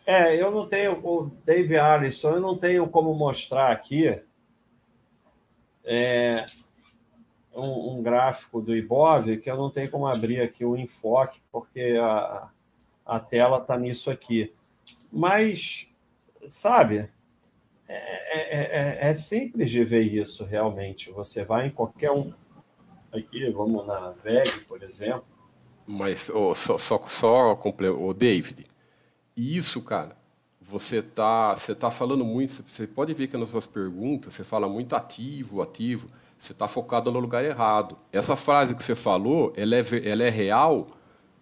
é, eu não tenho, o Dave Allison, eu não tenho como mostrar aqui é, um, um, gráfico do Ibov, que eu não tenho como abrir aqui o enfoque, porque a, a tela está nisso aqui. Mas, sabe, é, é, é, é, simples de ver isso realmente. Você vai em qualquer um. Aqui, vamos na VEG, por exemplo. Mas oh, só, só, só o David, isso, cara, você tá, você tá falando muito. Você pode ver que nas suas perguntas você fala muito ativo, ativo. Você está focado no lugar errado. Essa frase que você falou, ela é, ela é real,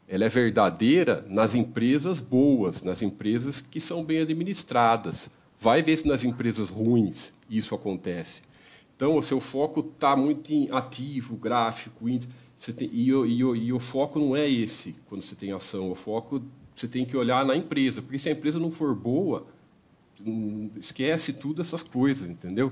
ela é verdadeira nas empresas boas, nas empresas que são bem administradas. Vai ver se nas empresas ruins isso acontece. Então, o seu foco está muito em ativo, gráfico, índice. Tem, e, o, e, e o foco não é esse quando você tem ação. O foco você tem que olhar na empresa, porque se a empresa não for boa, hum, esquece tudo essas coisas, entendeu?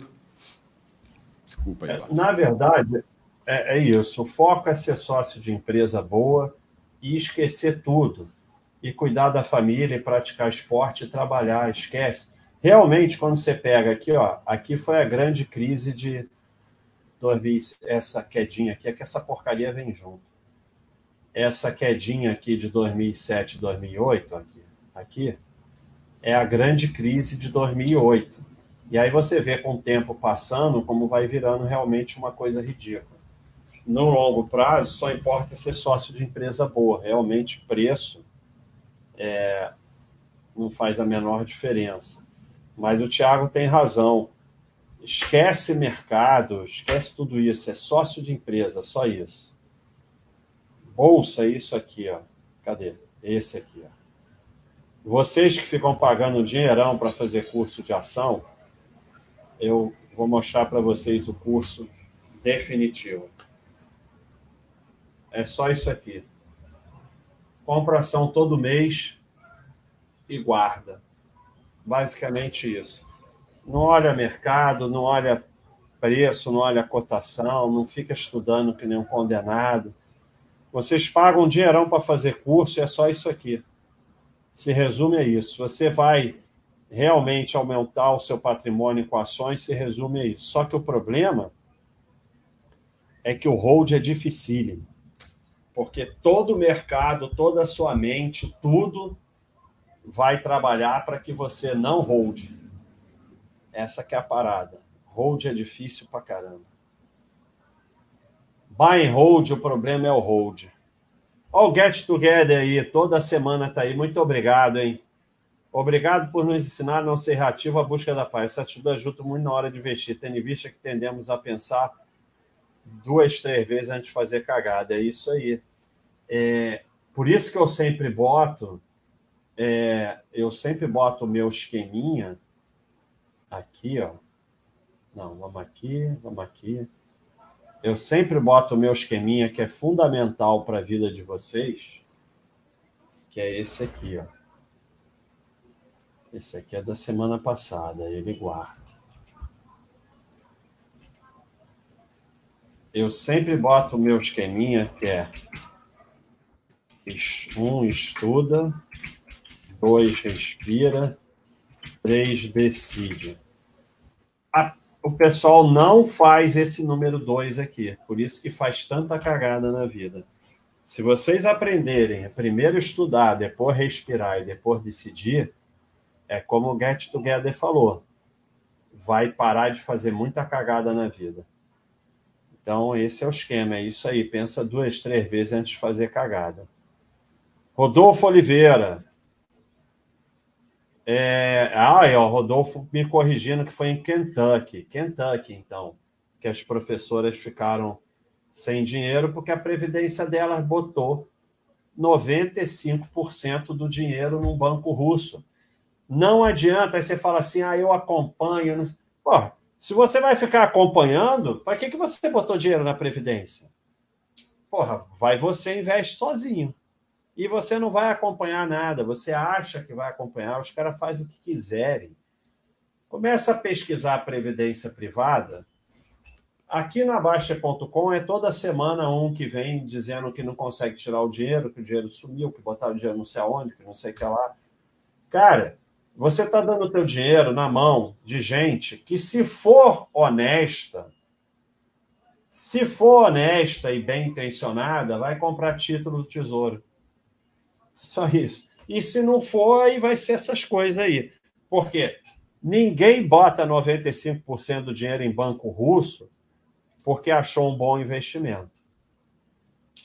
Desculpa aí. É, na verdade, é, é, isso. O foco é ser sócio de empresa boa e esquecer tudo. E cuidar da família, e praticar esporte e trabalhar. Esquece. Realmente, quando você pega aqui, ó, aqui foi a grande crise de 2000, essa quedinha aqui, é que essa porcaria vem junto essa quedinha aqui de 2007, 2008, aqui, aqui, é a grande crise de 2008. E aí você vê com o tempo passando como vai virando realmente uma coisa ridícula. No longo prazo, só importa ser sócio de empresa boa. Realmente, preço é, não faz a menor diferença. Mas o Tiago tem razão. Esquece mercado, esquece tudo isso. É sócio de empresa, só isso bolsa, isso aqui, ó. Cadê? Esse aqui, ó. Vocês que ficam pagando dinheirão para fazer curso de ação, eu vou mostrar para vocês o curso definitivo. É só isso aqui. Compra ação todo mês e guarda. Basicamente isso. Não olha mercado, não olha preço, não olha cotação, não fica estudando que nem um condenado vocês pagam um dinheirão para fazer curso é só isso aqui. Se resume a isso. Você vai realmente aumentar o seu patrimônio com ações, se resume a isso. Só que o problema é que o hold é dificílimo. Porque todo o mercado, toda a sua mente, tudo vai trabalhar para que você não hold. Essa que é a parada. Hold é difícil pra caramba. Buy and hold, o problema é o hold. Olha o Get Together aí, toda semana tá aí. Muito obrigado, hein? Obrigado por nos ensinar a não ser reativo à busca da paz. Essa atitude ajuda muito na hora de investir, tendo em vista que tendemos a pensar duas, três vezes antes de fazer cagada. É isso aí. É, por isso que eu sempre boto, é, eu sempre boto o meu esqueminha aqui, ó. Não, vamos aqui, vamos aqui eu sempre boto o meu esqueminha que é fundamental para a vida de vocês, que é esse aqui, ó. Esse aqui é da semana passada, ele guarda. Eu sempre boto o meu esqueminha que é um estuda, dois respira, três decide. A o pessoal não faz esse número 2 aqui. Por isso que faz tanta cagada na vida. Se vocês aprenderem primeiro estudar, depois respirar e depois decidir, é como o Get Together falou, vai parar de fazer muita cagada na vida. Então, esse é o esquema, é isso aí. Pensa duas, três vezes antes de fazer cagada. Rodolfo Oliveira, é, ah, é, o Rodolfo me corrigindo que foi em Kentucky. Kentucky, então, que as professoras ficaram sem dinheiro porque a previdência delas botou 95% do dinheiro num banco russo. Não adianta, aí você fala assim, ah, eu acompanho. Pô, se você vai ficar acompanhando, para que, que você botou dinheiro na Previdência? Porra, vai você investe sozinho e você não vai acompanhar nada. Você acha que vai acompanhar, os caras fazem o que quiserem. Começa a pesquisar a previdência privada. Aqui na Baixa.com é toda semana um que vem dizendo que não consegue tirar o dinheiro, que o dinheiro sumiu, que botaram o dinheiro não sei aonde, que não sei o que lá. Cara, Você está dando o teu dinheiro na mão de gente que, se for honesta, se for honesta e bem intencionada, vai comprar título do Tesouro. Só isso. E se não for, aí vai ser essas coisas aí. Por quê? Ninguém bota 95% do dinheiro em banco russo porque achou um bom investimento.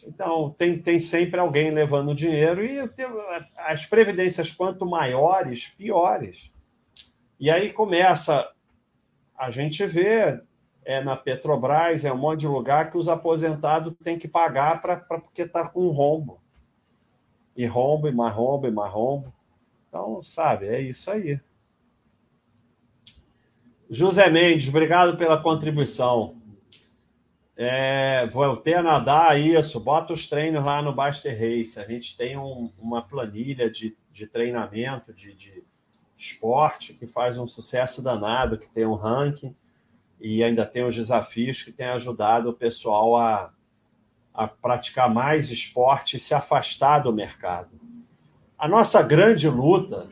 Então, tem, tem sempre alguém levando dinheiro e as previdências, quanto maiores, piores. E aí começa a gente vê é, na Petrobras, é um monte de lugar que os aposentados têm que pagar pra, pra porque está com rombo. E rombo, e mais rombo, e mais rombo. Então, sabe, é isso aí. José Mendes, obrigado pela contribuição. É, voltei a nadar, isso. Bota os treinos lá no Baster Race. A gente tem um, uma planilha de, de treinamento, de, de esporte, que faz um sucesso danado, que tem um ranking e ainda tem os desafios que têm ajudado o pessoal a, a praticar mais esporte e se afastar do mercado. A nossa grande luta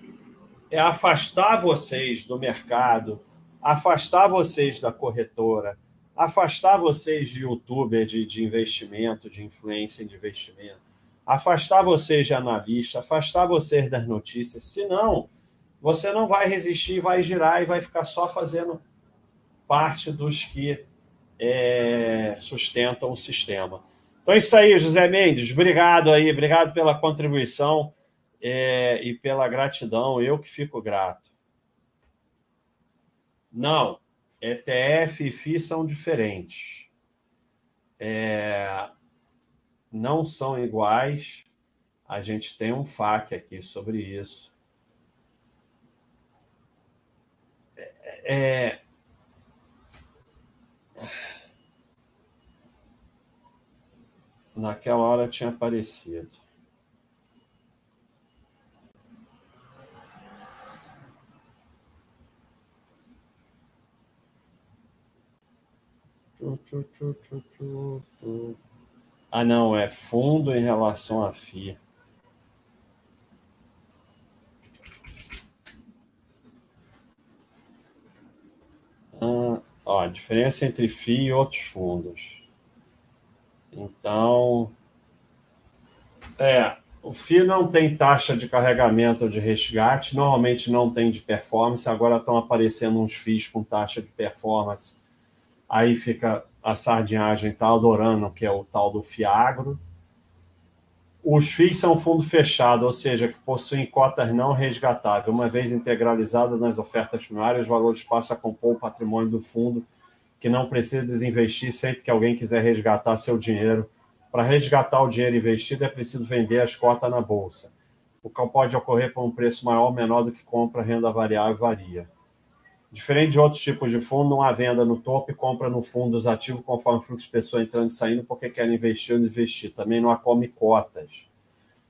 é afastar vocês do mercado, afastar vocês da corretora, afastar vocês de youtuber de, de investimento, de influência em investimento, afastar vocês de analista, afastar vocês das notícias. Senão, você não vai resistir, vai girar e vai ficar só fazendo parte dos que é, sustentam o sistema. Então é isso aí, José Mendes. Obrigado aí, obrigado pela contribuição é, e pela gratidão. Eu que fico grato. Não, ETF e FI são diferentes. É, não são iguais. A gente tem um FAQ aqui sobre isso. É, é naquela hora tinha aparecido. Ah, não, é fundo em relação à FIA. Ah, ó, a diferença entre FII e outros fundos. Então, é, o FII não tem taxa de carregamento ou de resgate, normalmente não tem de performance, agora estão aparecendo uns FIIs com taxa de performance aí fica a sardinhagem está adorando, que é o tal do Fiagro. Os FIIs são fundo fechado, ou seja, que possuem cotas não resgatáveis. Uma vez integralizadas nas ofertas primárias, os valores passam a compor o patrimônio do fundo, que não precisa desinvestir sempre que alguém quiser resgatar seu dinheiro. Para resgatar o dinheiro investido, é preciso vender as cotas na bolsa. O qual pode ocorrer por um preço maior ou menor do que compra, renda variável varia. Diferente de outros tipos de fundo, não há venda no topo e compra no fundo dos ativos conforme o fluxo de pessoas entrando e saindo porque querem investir ou investir. Também não há come cotas.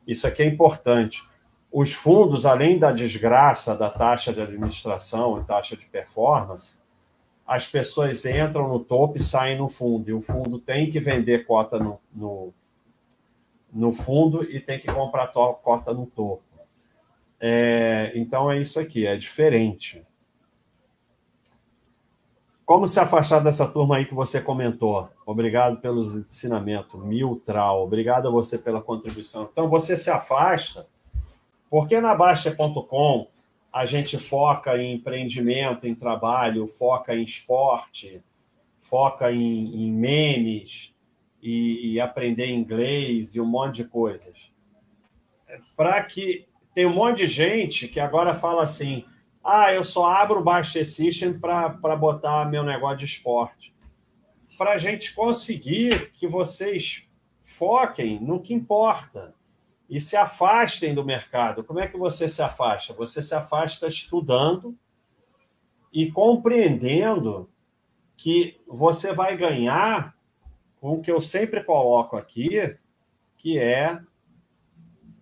Isso aqui é importante. Os fundos, além da desgraça da taxa de administração e taxa de performance, as pessoas entram no topo e saem no fundo. E o fundo tem que vender cota no, no, no fundo e tem que comprar cota no topo. É, então é isso aqui, é diferente. Como se afastar dessa turma aí que você comentou? Obrigado pelos ensinamentos. Miltral, obrigado a você pela contribuição. Então, você se afasta, porque na Baixa.com a gente foca em empreendimento, em trabalho, foca em esporte, foca em, em memes e, e aprender inglês e um monte de coisas. Para que tem um monte de gente que agora fala assim ah, eu só abro o Baixa System para botar meu negócio de esporte. Para a gente conseguir que vocês foquem no que importa e se afastem do mercado. Como é que você se afasta? Você se afasta estudando e compreendendo que você vai ganhar com o que eu sempre coloco aqui, que é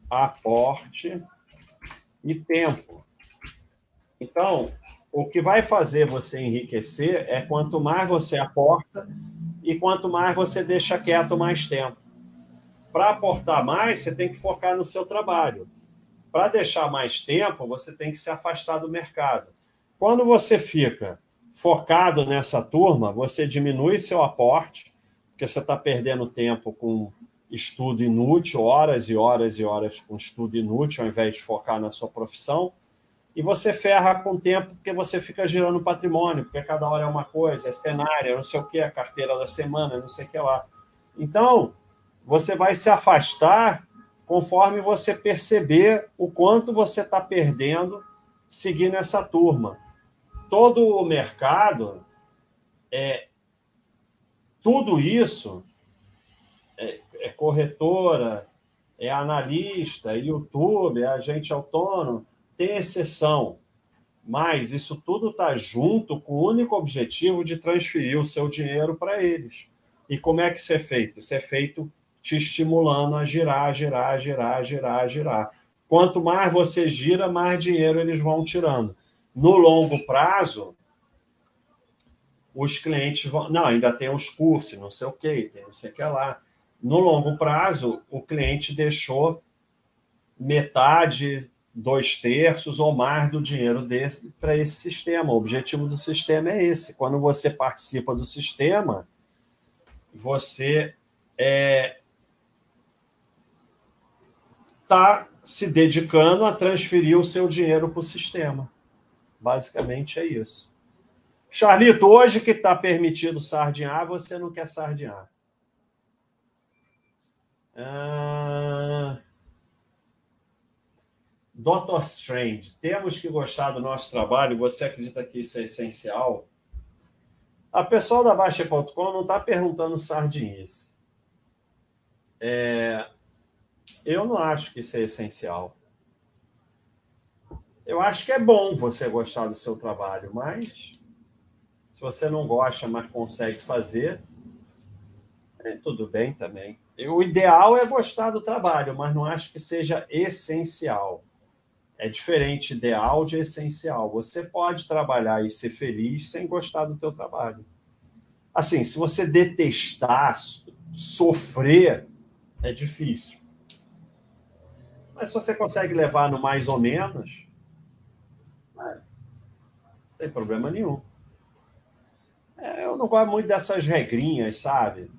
aporte e tempo. Então, o que vai fazer você enriquecer é quanto mais você aporta e quanto mais você deixa quieto mais tempo. Para aportar mais, você tem que focar no seu trabalho. para deixar mais tempo, você tem que se afastar do mercado. Quando você fica focado nessa turma, você diminui seu aporte, porque você está perdendo tempo com estudo inútil, horas e horas e horas com estudo inútil, ao invés de focar na sua profissão. E você ferra com o tempo porque você fica girando patrimônio, porque cada hora é uma coisa, é cenário, não sei o que, a carteira da semana, não sei o que lá. Então, você vai se afastar conforme você perceber o quanto você está perdendo seguindo essa turma. Todo o mercado, é, tudo isso, é, é corretora, é analista, é YouTube, é agente autônomo, tem exceção. Mas isso tudo está junto com o único objetivo de transferir o seu dinheiro para eles. E como é que isso é feito? Isso é feito te estimulando a girar, girar, girar, girar, girar. Quanto mais você gira, mais dinheiro eles vão tirando. No longo prazo, os clientes vão. Não, ainda tem os cursos, não sei o que, tem não sei o que lá. No longo prazo, o cliente deixou metade, dois terços ou mais do dinheiro para esse sistema. O objetivo do sistema é esse. Quando você participa do sistema, você é, está se dedicando a transferir o seu dinheiro para o sistema. Basicamente é isso. Charlito, hoje que está permitido sardinhar, você não quer sardinhar. Ah... Doctor Strange, temos que gostar do nosso trabalho. Você acredita que isso é essencial? A pessoal da Baixa.com não está perguntando sardinice. É, eu não acho que isso é essencial. Eu acho que é bom você gostar do seu trabalho, mas se você não gosta, mas consegue fazer, é tudo bem também. O ideal é gostar do trabalho, mas não acho que seja essencial. É diferente ideal de essencial. Você pode trabalhar e ser feliz sem gostar do teu trabalho. Assim, se você detestar, sofrer, é difícil. Mas se você consegue levar no mais ou menos, não tem problema nenhum. É, eu não gosto muito dessas regrinhas, sabe?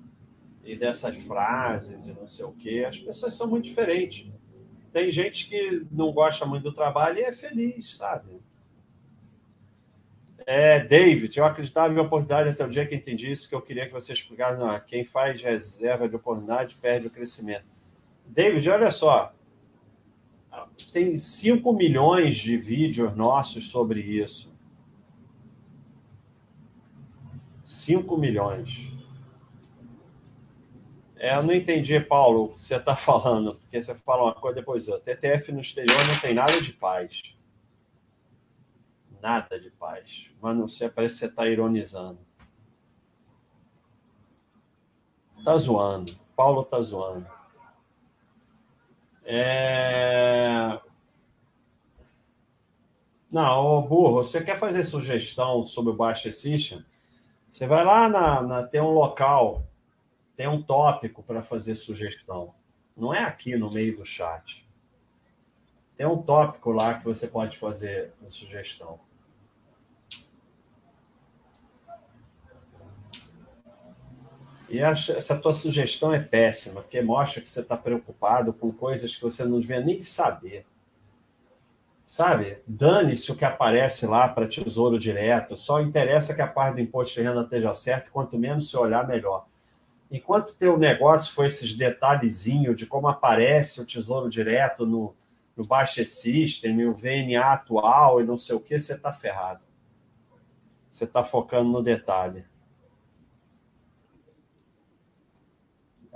E dessas frases e não sei o quê. As pessoas são muito diferentes. Tem gente que não gosta muito do trabalho e é feliz, sabe? É, David, eu acreditava em oportunidade até o dia que entendi isso, que eu queria que você explicasse. Não, quem faz reserva de oportunidade perde o crescimento. David, olha só, tem 5 milhões de vídeos nossos sobre isso. 5 milhões. É, eu não entendi, Paulo, o que você está falando, porque você fala uma coisa depois outra. TTF no exterior não tem nada de paz. Nada de paz. Mas não parece que você está ironizando. Tá zoando. Paulo tá zoando. É... Não, burro, você quer fazer sugestão sobre o Baixa System? Você vai lá na, na tem um local, tem um tópico para fazer sugestão. Não é aqui no meio do chat. Tem um tópico lá que você pode fazer sugestão. E essa tua sugestão é péssima, porque mostra que você está preocupado com coisas que você não devia nem saber. Sabe? Dane-se o que aparece lá para tesouro direto. Só interessa que a parte do imposto de renda esteja certa, quanto menos se olhar, melhor. Enquanto teu negócio foi esses detalhezinhos de como aparece o tesouro direto no, no Baixa System, o VNA atual e não sei o que, você está ferrado. Você está focando no detalhe.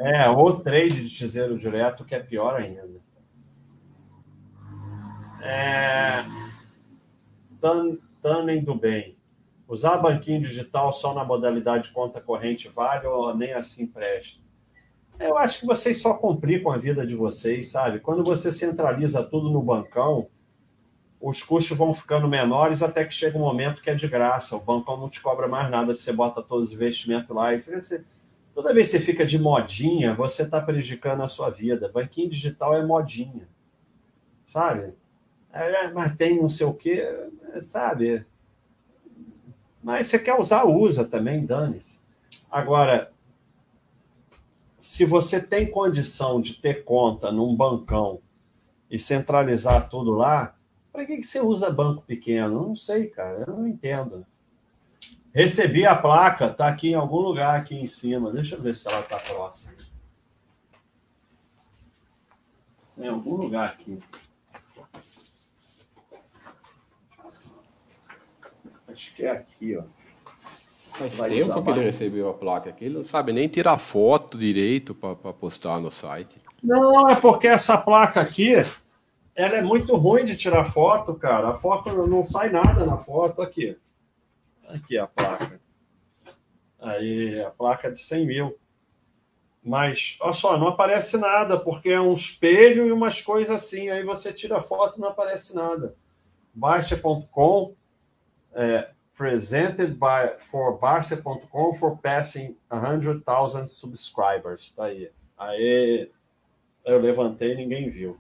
É, ou trade de tesouro direto, que é pior ainda. É... Tannen do bem. Usar banquinho digital só na modalidade conta corrente vale ou nem assim presta? Eu acho que vocês só complicam a vida de vocês, sabe? Quando você centraliza tudo no bancão, os custos vão ficando menores até que chega um momento que é de graça. O bancão não te cobra mais nada, você bota todos os investimentos lá e Toda vez que você fica de modinha, você está prejudicando a sua vida. Banquinho digital é modinha. sabe? É, mas tem não sei o quê, sabe? Mas você quer usar, usa também, dane-se. Agora, se você tem condição de ter conta num bancão e centralizar tudo lá, para que, que você usa banco pequeno? Não sei, cara, eu não entendo. Recebi a placa, tá aqui em algum lugar aqui em cima. Deixa eu ver se ela tá próxima. Em algum lugar aqui. Acho que é aqui, ó. Faz Vai tempo que ele recebeu a placa aqui. Ele não sabe nem tirar foto direito para postar no site. Não, é porque essa placa aqui, ela é muito ruim de tirar foto, cara. A foto não sai nada na foto aqui. Aqui a placa. Aí, a placa de 100 mil. Mas, olha só, não aparece nada, porque é um espelho e umas coisas assim. Aí você tira a foto e não aparece nada. Baixa.com, é, presented by, for Baixa.com for passing 100,000 subscribers. Tá aí. Aí eu levantei e ninguém viu.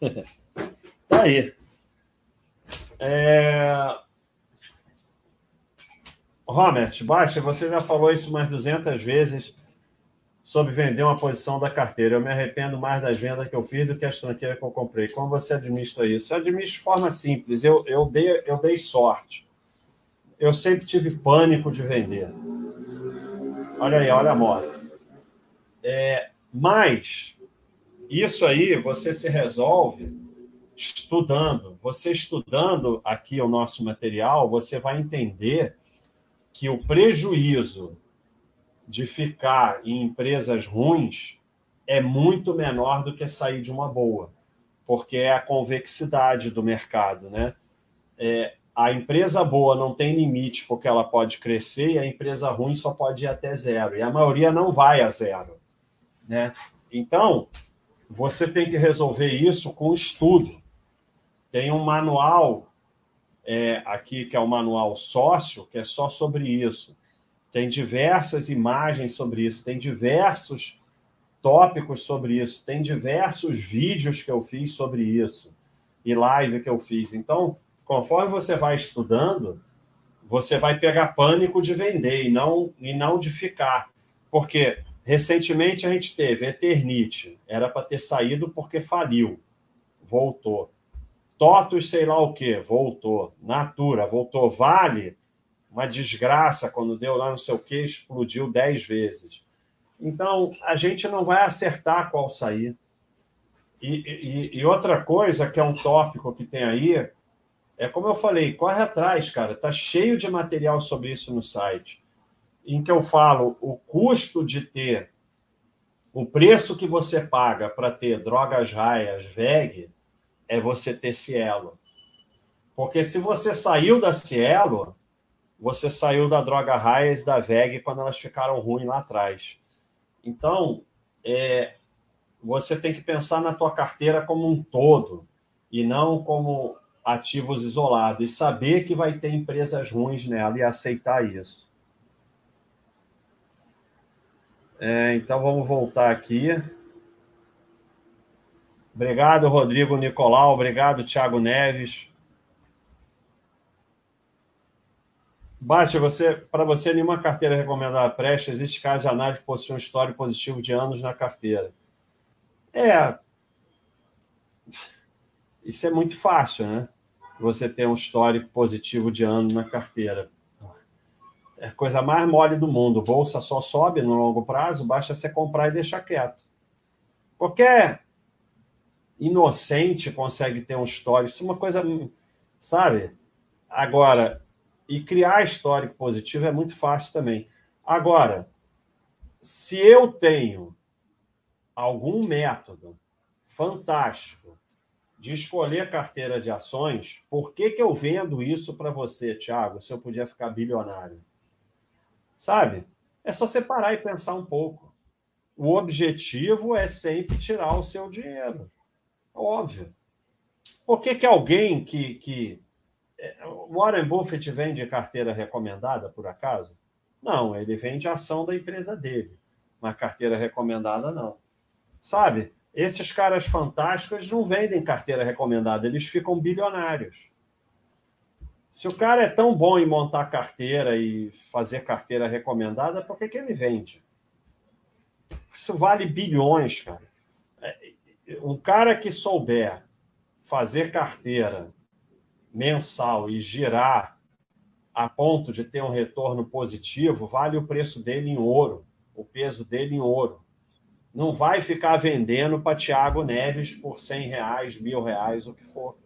tá aí. É... Robert, Baixa, você já falou isso umas 200 vezes sobre vender uma posição da carteira. Eu me arrependo mais das vendas que eu fiz do que as tranqueiras que eu comprei. Como você administra isso? Eu administro de forma simples. Eu, eu, dei, eu dei sorte. Eu sempre tive pânico de vender. Olha aí, olha a moda. É, mas isso aí você se resolve estudando. Você estudando aqui o nosso material, você vai entender que o prejuízo de ficar em empresas ruins é muito menor do que sair de uma boa, porque é a convexidade do mercado, né? É, a empresa boa não tem limite porque ela pode crescer e a empresa ruim só pode ir até zero. E a maioria não vai a zero. Né? Então, você tem que resolver isso com estudo. Tem um manual é, aqui, que é o manual sócio, que é só sobre isso. Tem diversas imagens sobre isso, tem diversos tópicos sobre isso, tem diversos vídeos que eu fiz sobre isso e live que eu fiz. Então, conforme você vai estudando, você vai pegar pânico de vender e não, e não de ficar. Porque recentemente a gente teve Eternite, era para ter saído porque faliu, voltou. Totus, sei lá o que, voltou. Natura, voltou. Vale, uma desgraça, quando deu lá não sei o que, explodiu dez vezes. Então, a gente não vai acertar qual sair. E, e, e, outra coisa, que é um tópico que tem aí, é como eu falei, corre atrás, cara. Tá cheio de material sobre isso no site. Em que eu falo o custo de ter, o preço que você paga para ter drogas raias VEG é você ter Cielo. Porque se você saiu da Cielo, você saiu da droga Raias da VEG quando elas ficaram ruins lá atrás. Então, é, você tem que pensar na tua carteira como um todo e não como ativos isolados e saber que vai ter empresas ruins nela e aceitar isso. É, então vamos voltar aqui. Obrigado, Rodrigo Nicolau. Obrigado, Thiago Neves. Baixa, você, para você, nenhuma carteira recomendada preste, existe caso de análise que possui um histórico positivo de anos na carteira. É. Isso é muito fácil, né? Você ter um histórico positivo de anos na carteira. É a coisa mais mole do mundo. Bolsa só sobe no longo prazo, basta você comprar e deixar quieto. Qualquer inocente consegue ter um histórico. Isso é uma coisa, sabe? Agora, e criar histórico positivo é muito fácil também. Agora, se eu tenho algum método fantástico de escolher carteira de ações, por que, que eu vendo isso para você, Thiago, se eu podia ficar bilionário? Sabe? É só separar e pensar um pouco. O objetivo é sempre tirar o seu dinheiro. Óbvio. Por que, que alguém que, que. É, Warren Buffett vende carteira recomendada, por acaso? Não, ele vende ação da empresa dele, mas carteira recomendada não. Sabe? Esses caras fantásticos não vendem carteira recomendada, eles ficam bilionários. Se o cara é tão bom em montar carteira e fazer carteira recomendada, por que, que ele vende? Isso vale bilhões, cara. Um cara que souber fazer carteira mensal e girar a ponto de ter um retorno positivo, vale o preço dele em ouro, o peso dele em ouro. Não vai ficar vendendo para Tiago Neves por 100 reais, mil reais, o que for.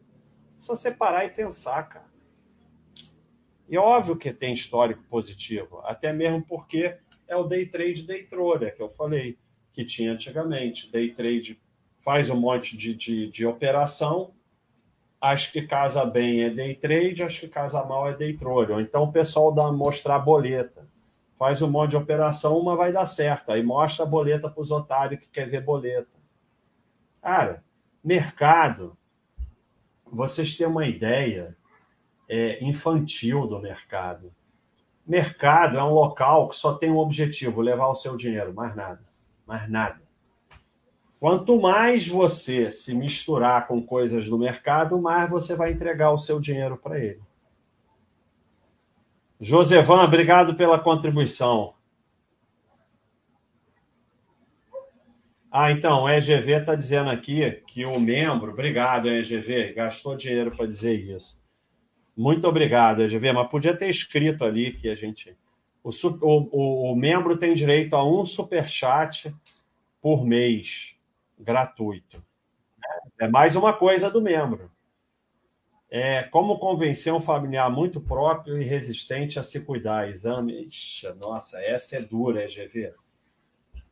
Só você parar e pensar, cara. E é óbvio que tem histórico positivo, até mesmo porque é o day trade day trader que eu falei, que tinha antigamente. Day trade faz um monte de, de, de operação, acho que casa bem é day trade, acho que casa mal é day trade. Ou então o pessoal dá mostrar boleta. Faz um monte de operação, uma vai dar certo. Aí mostra a boleta para os otários que quer ver boleta. Cara, mercado, vocês têm uma ideia é, infantil do mercado. Mercado é um local que só tem um objetivo: levar o seu dinheiro, mais nada. Mais nada. Quanto mais você se misturar com coisas do mercado, mais você vai entregar o seu dinheiro para ele. Josevan, obrigado pela contribuição. Ah, então, o EGV está dizendo aqui que o membro, obrigado, EGV, gastou dinheiro para dizer isso. Muito obrigado, EGV, mas podia ter escrito ali que a gente. O, o, o membro tem direito a um superchat por mês, gratuito. É mais uma coisa do membro. É como convencer um familiar muito próprio e resistente a se cuidar. Exame. Ixi, nossa, essa é dura, EGV.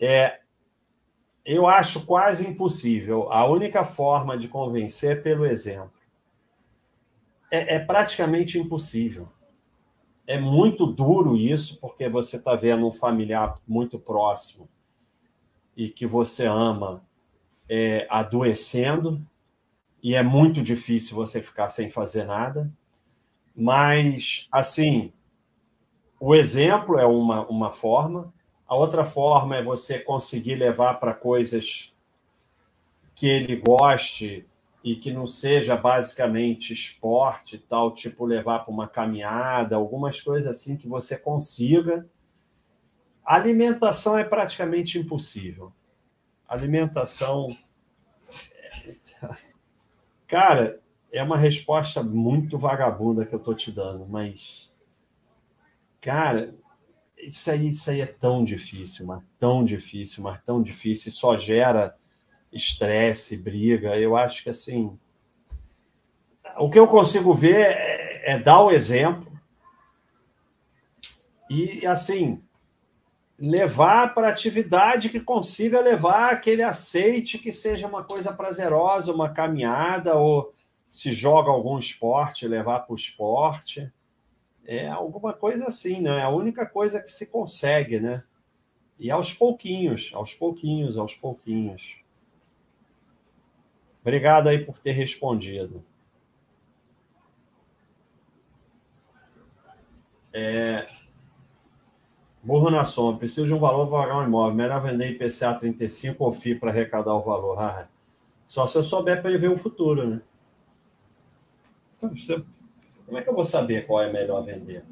É, eu acho quase impossível. A única forma de convencer é pelo exemplo é, é praticamente impossível. É muito duro isso, porque você está vendo um familiar muito próximo e que você ama é, adoecendo, e é muito difícil você ficar sem fazer nada. Mas, assim, o exemplo é uma, uma forma, a outra forma é você conseguir levar para coisas que ele goste e que não seja basicamente esporte tal, tipo levar para uma caminhada, algumas coisas assim que você consiga. alimentação é praticamente impossível. Alimentação. Cara, é uma resposta muito vagabunda que eu estou te dando, mas. Cara, isso aí, isso aí é tão difícil, mas tão difícil, mas tão difícil, e só gera estresse, briga. Eu acho que assim. O que eu consigo ver é, é dar o exemplo e, assim, levar para atividade que consiga levar aquele aceite que seja uma coisa prazerosa, uma caminhada, ou se joga algum esporte, levar para o esporte. É alguma coisa assim, né? É a única coisa que se consegue, né? E aos pouquinhos, aos pouquinhos, aos pouquinhos. Obrigado aí por ter respondido. É... Burro na sombra. Preciso de um valor para pagar um imóvel. Melhor vender IPCA 35 ou FI para arrecadar o valor. Ah, só se eu souber prever o futuro, né? Então, como é que eu vou saber qual é melhor vender?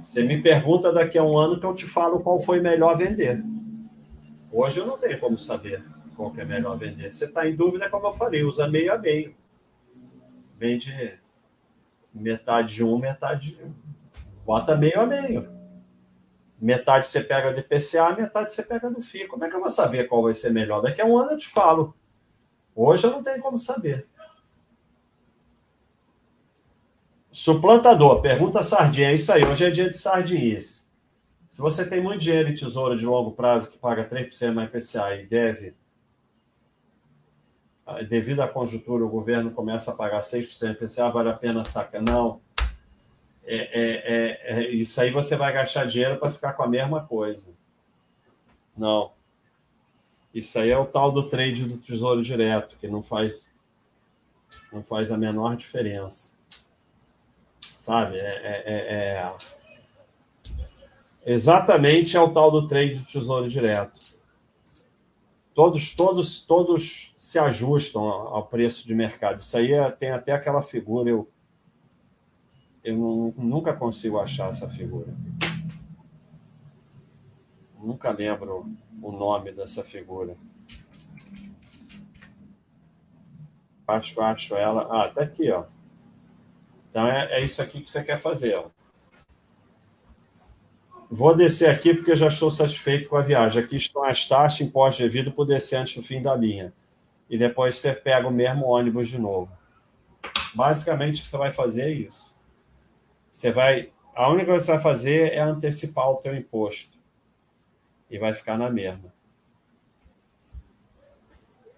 Você me pergunta daqui a um ano que eu te falo qual foi melhor vender. Hoje eu não tenho como saber qual que é melhor vender. Você está em dúvida, como eu falei, usa meio a meio. Vende metade de um, metade de um. Bota meio a meio. Metade você pega de PCA, metade você pega do FII. Como é que eu vou saber qual vai ser melhor? Daqui a um ano eu te falo. Hoje eu não tenho como saber. Suplantador, pergunta sardinha. É isso aí, hoje é dia de sardinhas. Se você tem muito dinheiro em tesouro de longo prazo que paga 3% mais PCA e deve devido à conjuntura, o governo começa a pagar 6% PCA, vale a pena sacar? Não. É, é, é, é, isso aí você vai gastar dinheiro para ficar com a mesma coisa. Não. Isso aí é o tal do trade do tesouro direto, que não faz, não faz a menor diferença. Sabe? É, é, é, exatamente é o tal do trade do tesouro direto. todos, todos, todos se ajustam ao preço de mercado. Isso aí é, tem até aquela figura, eu, eu não, nunca consigo achar essa figura. Nunca lembro o nome dessa figura. Acho, acho ela. Ah, tá aqui, ó. Então é, é isso aqui que você quer fazer. Ó. Vou descer aqui porque já estou satisfeito com a viagem. Aqui estão as taxas, imposto devido por descer antes do fim da linha. E depois você pega o mesmo ônibus de novo. Basicamente, o que você vai fazer é isso. Você vai, a única coisa que você vai fazer é antecipar o teu imposto. E vai ficar na mesma.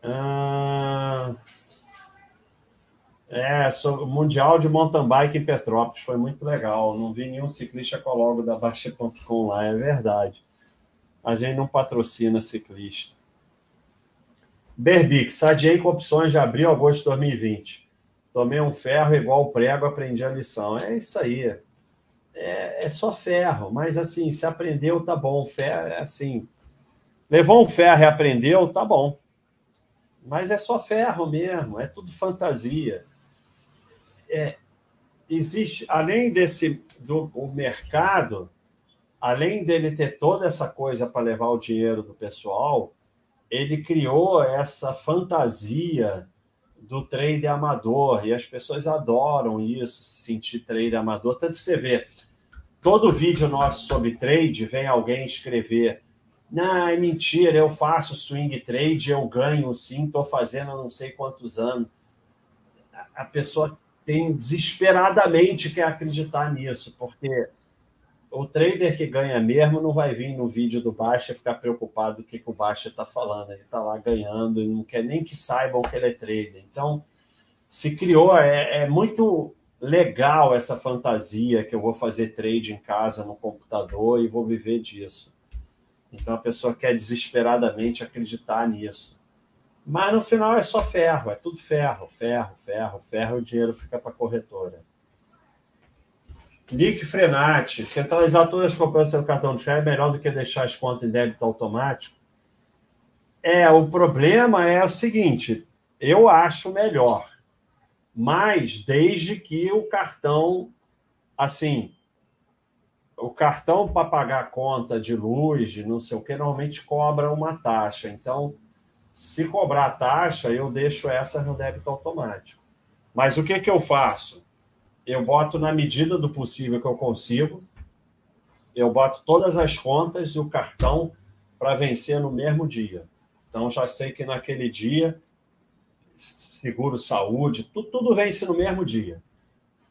Ah... É, sobre o Mundial de Mountain Bike em Petrópolis foi muito legal. Não vi nenhum ciclista logo da Baixa.com lá, é verdade. A gente não patrocina ciclista. Berbix, adiei com opções de abril a agosto de 2020. Tomei um ferro igual prego, aprendi a lição. É isso aí. É, é só ferro, mas assim, se aprendeu, tá bom. Ferro, é assim, levou um ferro e aprendeu, tá bom. Mas é só ferro mesmo, é tudo fantasia é, existe, além desse do mercado, além dele ter toda essa coisa para levar o dinheiro do pessoal, ele criou essa fantasia do trade amador e as pessoas adoram isso, se sentir trade amador. Tanto você vê, todo vídeo nosso sobre trade vem alguém escrever. Não, é mentira, eu faço swing trade, eu ganho sim, estou fazendo há não sei quantos anos. A pessoa tem desesperadamente quer acreditar nisso, porque o trader que ganha mesmo não vai vir no vídeo do Baixa ficar preocupado com o que, que o Baixa está falando. Ele está lá ganhando e não quer nem que saibam que ele é trader. Então, se criou, é, é, muito legal essa fantasia que eu vou fazer trade em casa no computador e vou viver disso. Então, a pessoa quer desesperadamente acreditar nisso. Mas no final é só ferro, é tudo ferro, ferro, ferro, ferro, o dinheiro fica para a corretora. Nick Frenati, centralizar todas as cobranças do cartão de crédito é melhor do que deixar as contas em débito automático? É, o problema é o seguinte, eu acho melhor, mas desde que o cartão, assim, o cartão para pagar a conta de luz, de não sei o que, normalmente cobra uma taxa. Então, se cobrar taxa, eu deixo essa no débito automático. Mas o que, que eu faço? Eu boto na medida do possível que eu consigo, eu boto todas as contas e o cartão para vencer no mesmo dia. Então, já sei que naquele dia, seguro saúde, tudo, tudo vence no mesmo dia.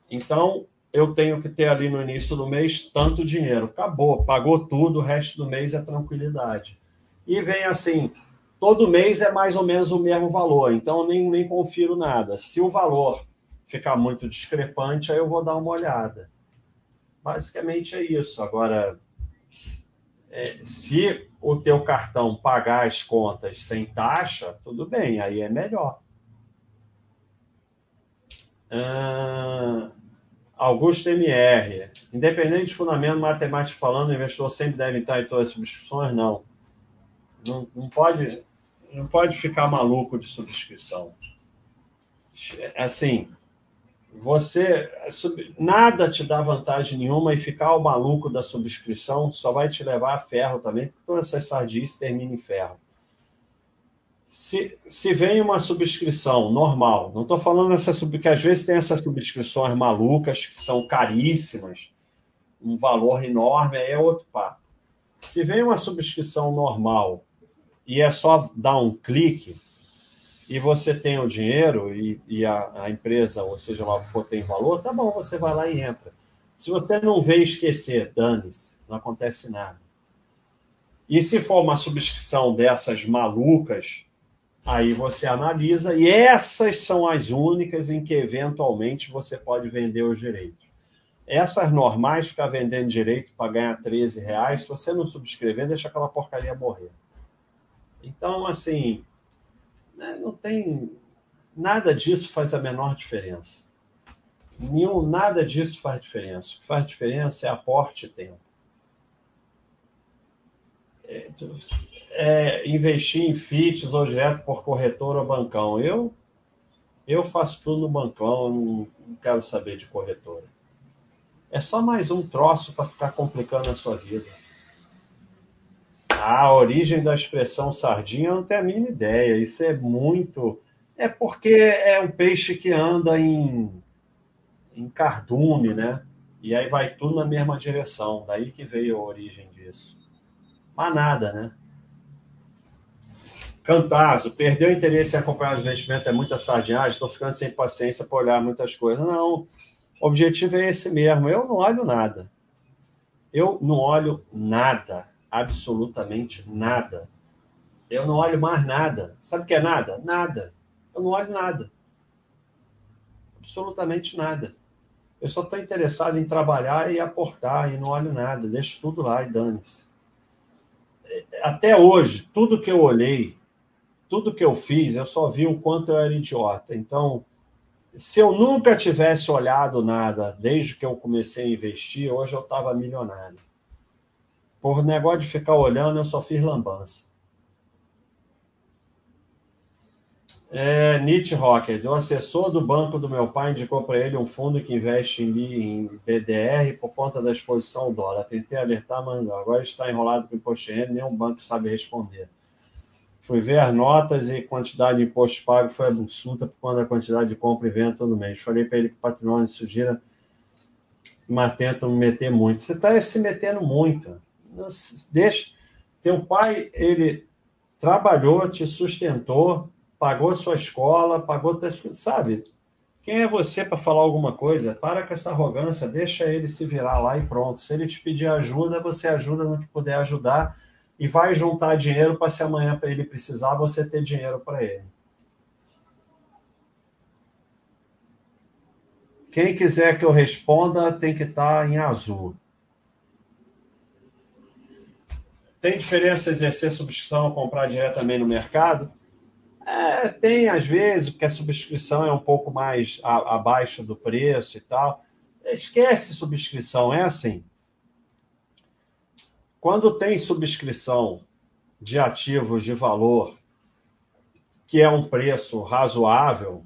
Então, eu tenho que ter ali no início do mês tanto dinheiro. Acabou, pagou tudo, o resto do mês é tranquilidade. E vem assim, todo mês é mais ou menos o mesmo valor, então eu nem, nem confiro nada. Se o valor ficar muito discrepante, aí eu vou dar uma olhada. Basicamente é isso. Agora, é, se o teu cartão pagar as contas sem taxa, tudo bem, aí é melhor. Augusto MR. Independente de fundamento matemático falando, o investidor sempre deve entrar em todas as subscrições? Não. Não, não pode não pode ficar maluco de subscrição. Assim, você nada te dá vantagem nenhuma e ficar o maluco da subscrição só vai te levar a ferro também, todas essas sardinhas terminam em ferro. Se, se vem uma subscrição normal, não estou falando essa que às vezes tem essas subscrições malucas que são caríssimas, um valor enorme, aí é outro papo. Se vem uma subscrição normal e é só dar um clique e você tem o dinheiro e, e a, a, empresa, ou seja lá o que for, tem valor, tá bom, você vai lá e entra. Se você não vê esquecer, dane-se, não acontece nada. E se for uma subscrição dessas malucas, aí você analisa, e essas são as únicas em que eventualmente você pode vender os direitos. Essas normais, ficar vendendo direito para ganhar 13 reais, se você não subscrever, deixa aquela porcaria morrer. Então, assim, né, não tem. Nada disso faz a menor diferença. Nenhum, nada disso faz diferença. O que faz diferença é aporte e tempo. É, é, investir em FITs ou direto por corretora ou bancão? Eu, eu faço tudo no bancão, não quero saber de corretora. É só mais um troço para ficar complicando a sua vida. A origem da expressão sardinha eu não tenho a mínima ideia. Isso é muito. É porque é um peixe que anda em, em cardume, né? E aí vai tudo na mesma direção. Daí que veio a origem disso. Mas nada, né? Cantazo, perdeu interesse em acompanhar os investimentos, é muita sardinhagem, estou ficando sem paciência para olhar muitas coisas. Não, o objetivo é esse mesmo. Eu não olho nada. Eu não olho nada absolutamente nada. Eu não olho mais nada. Sabe o que é nada? Nada. Eu não olho nada. Absolutamente nada. Eu só estou interessado em trabalhar e aportar e não olho nada. Deixo tudo lá e dane-se. Até hoje, tudo que eu olhei, tudo que eu fiz, eu só vi o quanto eu era idiota. Então, se eu nunca tivesse olhado nada desde que eu comecei a investir, hoje eu estava milionário. Por negócio de ficar olhando, eu só fiz lambança. É, Nietzsche Rocket, o assessor do banco do meu pai indicou para ele um fundo que investe em, BDR por conta da exposição ao dólar. Tentei alertar, mas agora está enrolado com imposto de nenhum banco sabe responder. Fui ver as notas e quantidade de imposto pago foi absurda por conta da quantidade de compra e venda todo mês. Falei para ele que o patrimônio sugira, mas tenta não meter muito. Você está se metendo muito deixa. Teu pai, ele trabalhou, te sustentou, pagou sua escola, pagou, sabe? Quem é você para falar alguma coisa? Para com essa arrogância, deixa ele se virar lá e pronto. Se ele te pedir ajuda, você ajuda no que puder ajudar e vai juntar dinheiro para se amanhã para ele precisar, você ter dinheiro para ele. Quem quiser que eu responda tem que estar tá em azul. Tem diferença exercer subscrição ou comprar diretamente no mercado? É, tem, às vezes, porque a subscrição é um pouco mais a, abaixo do preço e tal. Esquece subscrição, é assim. Quando tem subscrição de ativos de valor que é um preço razoável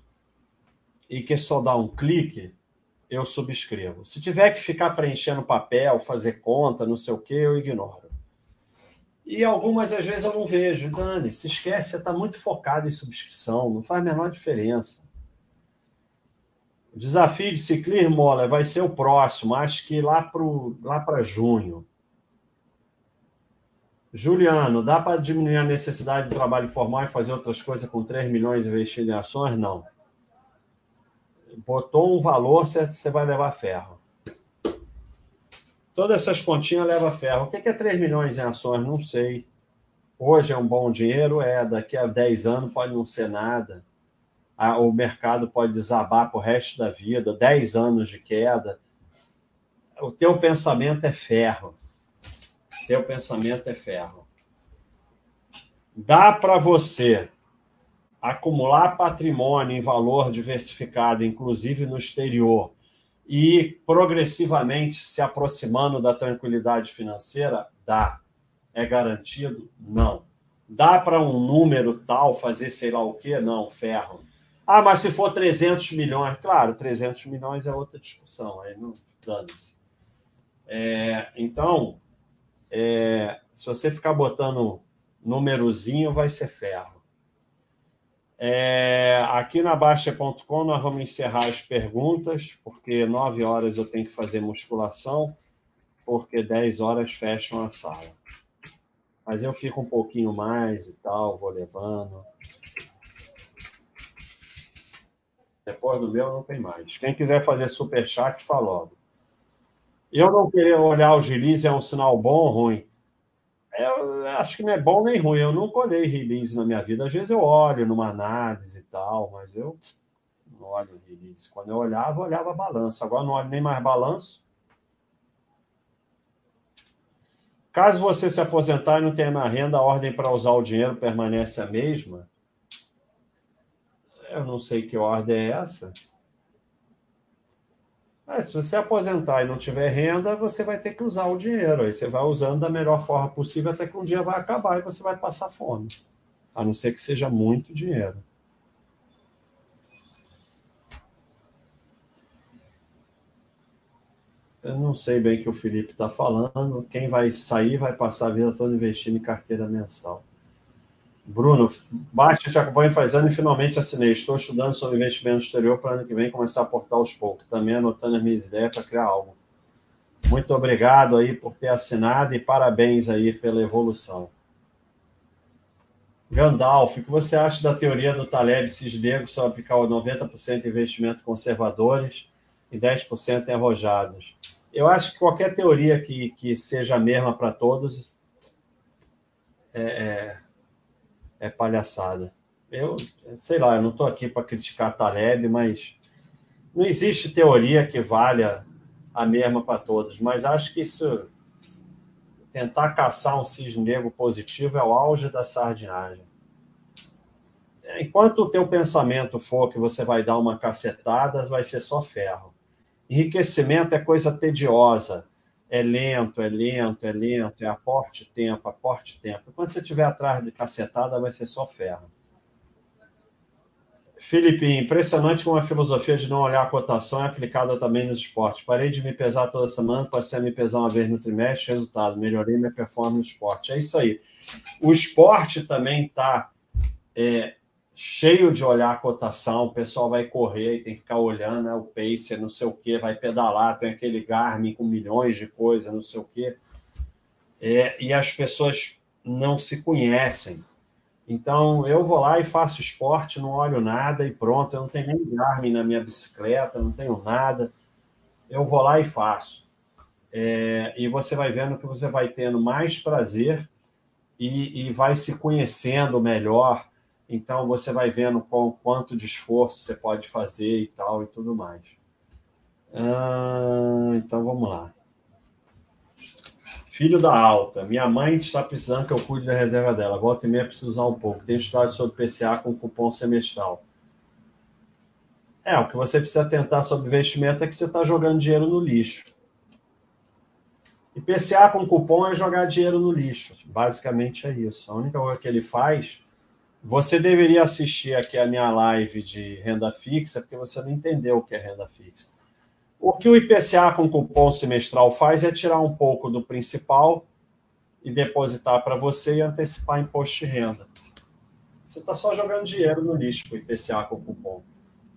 e que só dá um clique, eu subscrevo. Se tiver que ficar preenchendo papel, fazer conta, não sei o que, eu ignoro. E algumas, às vezes, eu não vejo. Dani, se esquece, você está muito focado em subscrição, não faz a menor diferença. O desafio de ciclismo, olha, vai ser o próximo, acho que lá para lá junho. Juliano, dá para diminuir a necessidade de trabalho formal e fazer outras coisas com 3 milhões investidos em ações? Não. Botou um valor, você vai levar ferro. Todas essas continhas levam ferro. O que é 3 milhões em ações? Não sei. Hoje é um bom dinheiro, é. Daqui a 10 anos pode não ser nada. O mercado pode desabar para o resto da vida, 10 anos de queda. O teu pensamento é ferro. O teu pensamento é ferro. Dá para você acumular patrimônio em valor diversificado, inclusive no exterior, e progressivamente se aproximando da tranquilidade financeira? Dá. É garantido? Não. Dá para um número tal fazer sei lá o quê? Não, ferro. Ah, mas se for 300 milhões, claro, 300 milhões é outra discussão, aí não dane-se. É, então, é, se você ficar botando númerozinho, vai ser ferro. É, aqui na Baixa.com nós vamos encerrar as perguntas, porque 9 horas eu tenho que fazer musculação, porque 10 horas fecham a sala. Mas eu fico um pouquinho mais e tal, vou levando. Depois do meu não tem mais. Quem quiser fazer super chat, fala logo. Eu não querer olhar o Giliz é um sinal bom ou ruim? Eu acho que não é bom nem ruim. Eu nunca olhei release na minha vida. Às vezes eu olho numa análise e tal, mas eu não olho release. Quando eu olhava, eu olhava balanço. Agora não olho nem mais balanço. Caso você se aposentar e não tenha mais renda, a ordem para usar o dinheiro permanece a mesma? Eu não sei que ordem é essa. Se você aposentar e não tiver renda, você vai ter que usar o dinheiro. Aí você vai usando da melhor forma possível até que um dia vai acabar e você vai passar fome. A não ser que seja muito dinheiro. Eu não sei bem o que o Felipe está falando. Quem vai sair vai passar a vida toda investindo em carteira mensal. Bruno, baixa te acompanho faz ano e finalmente assinei. Estou estudando sobre investimento exterior para ano que vem começar a aportar aos poucos. Também anotando as minhas ideias para criar algo. Muito obrigado aí por ter assinado e parabéns aí pela evolução. Gandalf, o que você acha da teoria do Taleb Cisnego sobre aplicar 90% em investimentos conservadores e 10% em arrojados? eu acho que qualquer teoria que, que seja a mesma para todos é, é, é, palhaçada. Eu sei lá, eu não estou aqui para criticar Taleb, mas não existe teoria que valha a mesma para todos. Mas acho que isso tentar caçar um cisne negro positivo é o auge da sardinhagem. Enquanto o teu pensamento for que você vai dar uma cacetada, vai ser só ferro. Enriquecimento é coisa tediosa, é lento, é lento, é lento, é aporte tempo, aporte tempo. Quando você estiver atrás de cacetada, vai ser só ferro. Felipe, impressionante como a filosofia de não olhar a cotação é aplicada também nos esportes. Parei de me pesar toda semana, passei a me pesar uma vez no trimestre, resultado, melhorei minha performance no esporte. É isso aí. O esporte também está é, cheio de olhar a cotação, o pessoal vai correr e tem que ficar olhando né, o pacer, não sei o que, vai pedalar, tem aquele Garmin com milhões de coisas, não sei o que. É, e as pessoas não se conhecem. Então, eu vou lá e faço esporte, não olho nada e pronto, eu não tenho nem Garmin na minha bicicleta, não tenho nada. Eu vou lá e faço. É, e você vai vendo que você vai tendo mais prazer e, e vai se conhecendo melhor, então você vai vendo com quanto de esforço você pode fazer e tal e tudo mais. Ah, então vamos lá. Filho da alta. Minha mãe está precisando que eu cuide da reserva dela. Volta e meia preciso usar um pouco. Tenho estudado sobre PCA com cupom semestral. É, o que você precisa tentar sobre investimento é que você está jogando dinheiro no lixo. E PCA com cupom é jogar dinheiro no lixo. Basicamente é isso. A única coisa que ele faz você deveria assistir aqui a minha live de renda fixa, porque você não entendeu o que é renda fixa. O que o IPCA com cupom semestral faz é tirar um pouco do principal e depositar para você e antecipar imposto de renda. Você está só jogando dinheiro no lixo com o IPCA com cupom.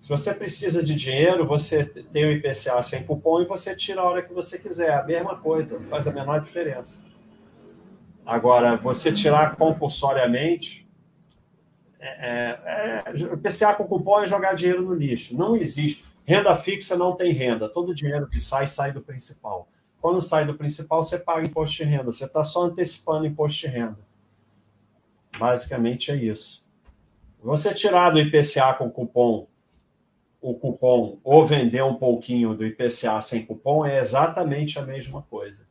Se você precisa de dinheiro, você tem o IPCA sem cupom e você tira a hora que você quiser. A mesma coisa, não faz a menor diferença. Agora, você tirar compulsoriamente, é, é, PCA com cupom é jogar dinheiro no lixo. Não existe. Renda fixa não tem renda. Todo dinheiro que sai, sai do principal. Quando sai do principal, você paga imposto de renda. Você está só antecipando imposto de renda. Basicamente é isso. Você tirar do IPCA com cupom o cupom ou vender um pouquinho do IPCA sem cupom é exatamente a mesma coisa.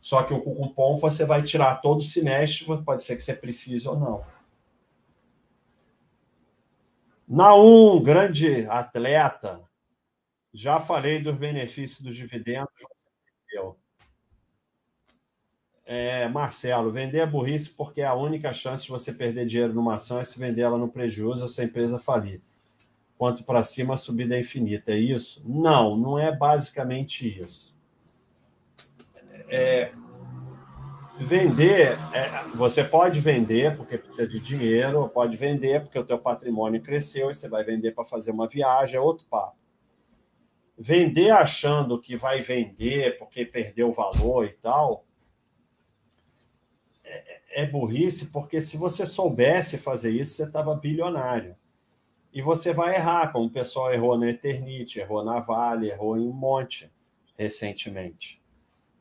Só que o cupom você vai tirar todo semestre, pode ser que você precise ou não. Naum, grande atleta. Já falei dos benefícios dos dividendos, você entendeu. É, Marcelo, vender é burrice porque a única chance de você perder dinheiro numa ação é se vender ela no prejuízo ou se a empresa falir. Quanto para cima, a subida é infinita. É isso? Não, não é basicamente isso. É, Vender, é, você pode vender porque precisa de dinheiro, pode vender porque o teu patrimônio cresceu e você vai vender para fazer uma viagem, é outro papo. Vender achando que vai vender porque perdeu valor e tal, é, é burrice, porque se você soubesse fazer isso, você estava bilionário. E você vai errar, como o pessoal errou na Eternite, errou na Vale, errou em um monte recentemente.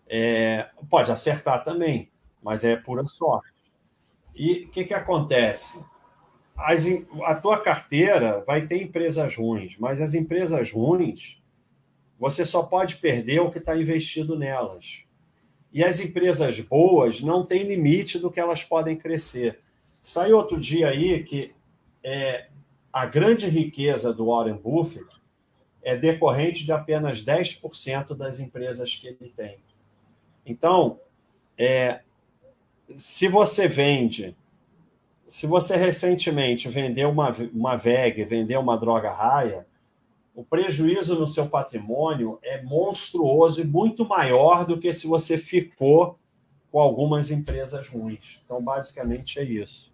É, pode acertar também, mas é pura sorte. E o que, que acontece? As, a tua carteira vai ter empresas ruins, mas as empresas ruins você só pode perder o que está investido nelas. E as empresas boas não têm limite do que elas podem crescer. Saiu outro dia aí que é, a grande riqueza do Warren Buffett é decorrente de apenas 10% das empresas que ele tem. Então, é, se você vende, se você recentemente vendeu uma, uma VEG, vendeu uma droga raia, o prejuízo no seu patrimônio é monstruoso e muito maior do que se você ficou com algumas empresas ruins. Então, basicamente é isso.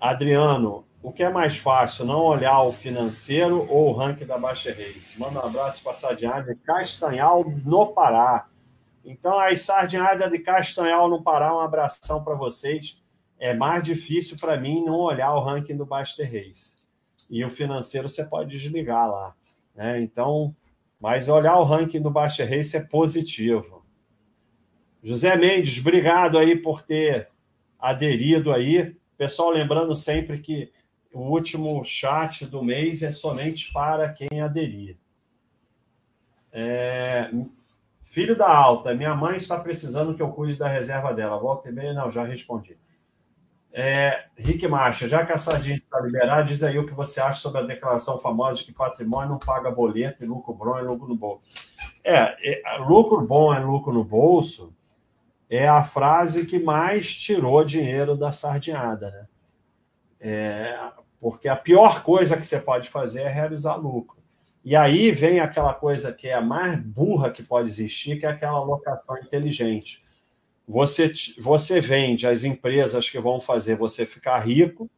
Adriano, o que é mais fácil, não olhar o financeiro ou o ranking da Baixa Reis? Manda um abraço para a Sardinhada de Castanhal, no Pará. Então, a Sardinhada de Castanhal, no Pará, um abração para vocês. É mais difícil para mim não olhar o ranking do Baixa Reis. E o financeiro você pode desligar lá. Né? Então, mas olhar o ranking do Baixa Reis é positivo. José Mendes, obrigado aí por ter aderido aí. Pessoal, lembrando sempre que o último chat do mês é somente para quem aderir. É... Filho da alta, minha mãe está precisando que eu cuide da reserva dela. Volta e meia, não, já respondi. É, Rick Marcha, já que a sardinha está liberada, diz aí o que você acha sobre a declaração famosa de que patrimônio não paga boleto e lucro bom é lucro no bolso. É, é, lucro bom é lucro no bolso é a frase que mais tirou dinheiro da sardinhada, né? É, porque a pior coisa que você pode fazer é realizar lucro. E aí vem aquela coisa que é a mais burra que pode existir, que é aquela alocação inteligente. Você, você vende as empresas que vão fazer você ficar rico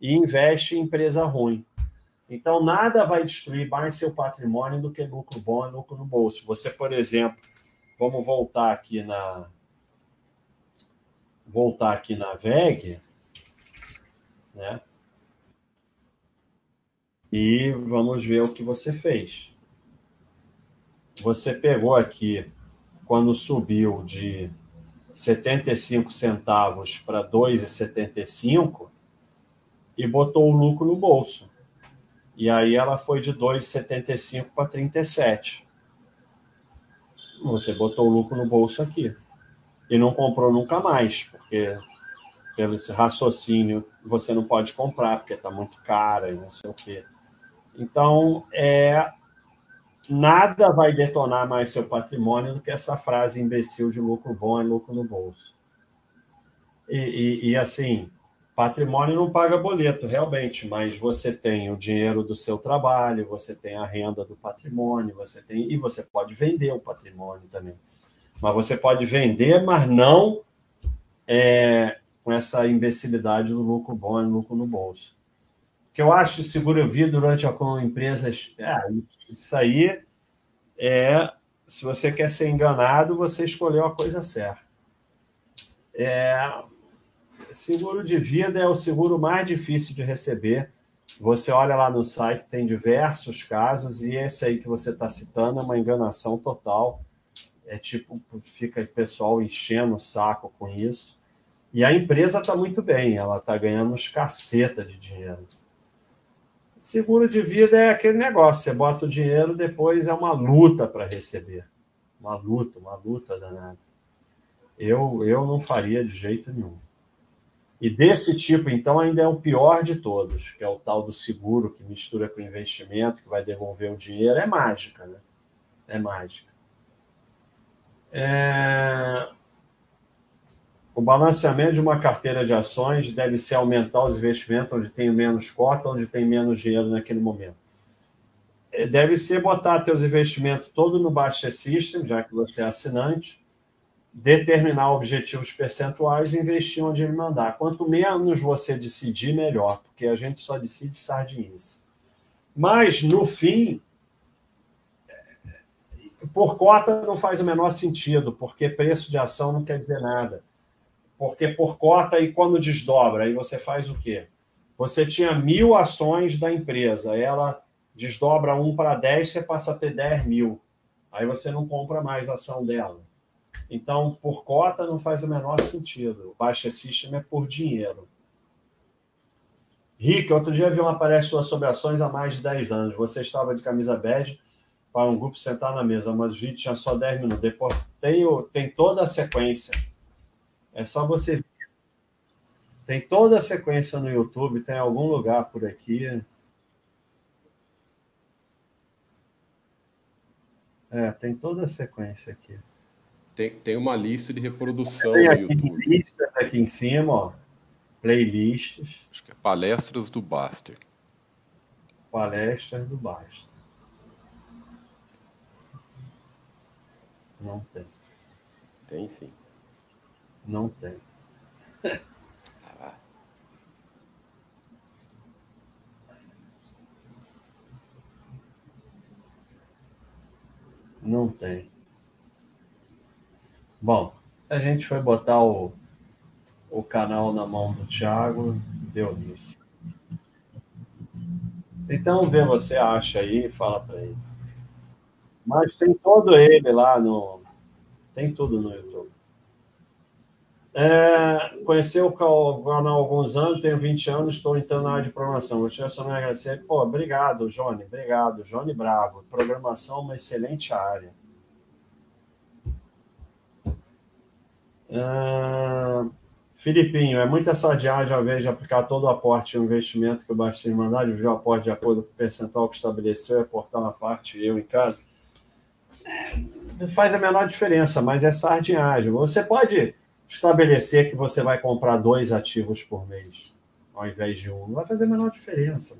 e investe em empresa ruim. Então, nada vai destruir mais seu patrimônio do que lucro bom e lucro no bolso. Você, por exemplo, vamos voltar aqui na voltar aqui na VEG, né? E vamos ver o que você fez. Você pegou aqui, quando subiu de 75 centavos para 2,75 e botou o lucro no bolso. E aí ela foi de 2,75 para 37. Você botou o lucro no bolso aqui. E não comprou nunca mais, porque pelo esse raciocínio você não pode comprar, porque está muito cara e não sei o quê. Então, é, nada vai detonar mais seu patrimônio do que essa frase imbecil de lucro bom é lucro no bolso. E, e, e, assim, patrimônio não paga boleto, realmente, mas você tem o dinheiro do seu trabalho, você tem a renda do patrimônio, você tem e você pode vender o patrimônio também. Mas você pode vender, mas não é, com essa imbecilidade do lucro bom e lucro no bolso que eu acho seguro vida durante a com empresas. É, isso aí é. Se você quer ser enganado, você escolheu a coisa certa. É, seguro de vida é o seguro mais difícil de receber. Você olha lá no site, tem diversos casos, e esse aí que você está citando é uma enganação total. É tipo, fica o pessoal enchendo o saco com isso. E a empresa está muito bem, ela está ganhando uns caceta de dinheiro. Seguro de vida é aquele negócio, você bota o dinheiro, depois é uma luta para receber. Uma luta, uma luta danada. Eu, eu não faria de jeito nenhum. E desse tipo, então, ainda é o pior de todos, que é o tal do seguro que mistura com investimento, que vai devolver o dinheiro. É mágica, né? É mágica. É... O balanceamento de uma carteira de ações deve ser aumentar os investimentos onde tem menos cota, onde tem menos dinheiro naquele momento. É, deve ser botar seus investimentos todo no Baixa System, já que você é assinante, determinar objetivos percentuais e investir onde ele mandar. Quanto menos você decidir, melhor, porque a gente só decide sardinice. Mas, no fim, por cota não faz o menor sentido, porque preço de ação não quer dizer nada porque por cota e quando desdobra, aí você faz o quê? Você tinha mil ações da empresa, ela desdobra um para 10, você passa a ter 10 mil. Aí você não compra mais ação dela. Então, por cota não faz o menor sentido. O Baixa System é por dinheiro. Rick, outro dia vi uma palestra sua sobre ações há mais de 10 anos. Você estava de camisa bege para um grupo sentar na mesa, mas o vídeo tinha só 10 minutos. Depois tem, tem toda a sequência é só você. Tem toda a sequência no YouTube, tem algum lugar por aqui. É, tem toda a sequência aqui. Tem, tem uma lista de reprodução tem no YouTube. Listas aqui em cima, ó. Playlists. Acho que é Palestras do Baster. Palestras do Baster. Não tem. Tem sim. Não tem. Não tem. Bom, a gente foi botar o, o canal na mão do Thiago, deu nisso. Então, vê você acha aí fala para ele. Mas tem todo ele lá no. Tem tudo no YouTube. É, conheceu o canal há alguns anos, tenho 20 anos, estou entrando na área de programação. Te só me agradecer. Pô, obrigado, Johnny. Obrigado, Johnny Bravo. Programação é uma excelente área. É, Filipinho, é muita sadiagem ao invés de aplicar todo o aporte e o investimento que o Bastinho mandar, dividir o aporte de acordo com o percentual que estabeleceu e aportar uma parte eu em cada. É, faz a menor diferença, mas é sardinhagem. Você pode estabelecer que você vai comprar dois ativos por mês, ao invés de um. Não vai fazer a menor diferença.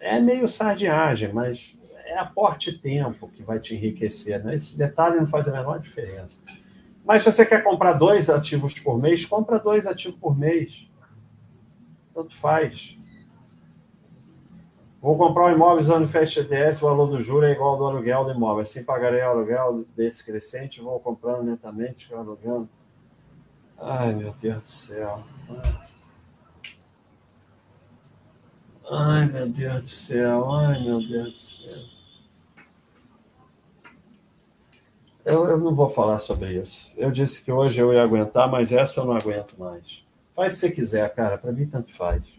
É meio sardinhagem, mas é aporte tempo que vai te enriquecer. Né? Esse detalhe não faz a menor diferença. Mas se você quer comprar dois ativos por mês, compra dois ativos por mês. Tanto faz. Vou comprar um imóvel usando o FSTS, o valor do juro é igual ao do aluguel do imóvel. Assim pagarei o aluguel desse crescente, vou comprando lentamente, alugando. Ai, meu Deus do céu. Ai, meu Deus do céu. Ai, meu Deus do céu. Eu, eu não vou falar sobre isso. Eu disse que hoje eu ia aguentar, mas essa eu não aguento mais. Faz se você quiser, cara. Para mim, tanto faz.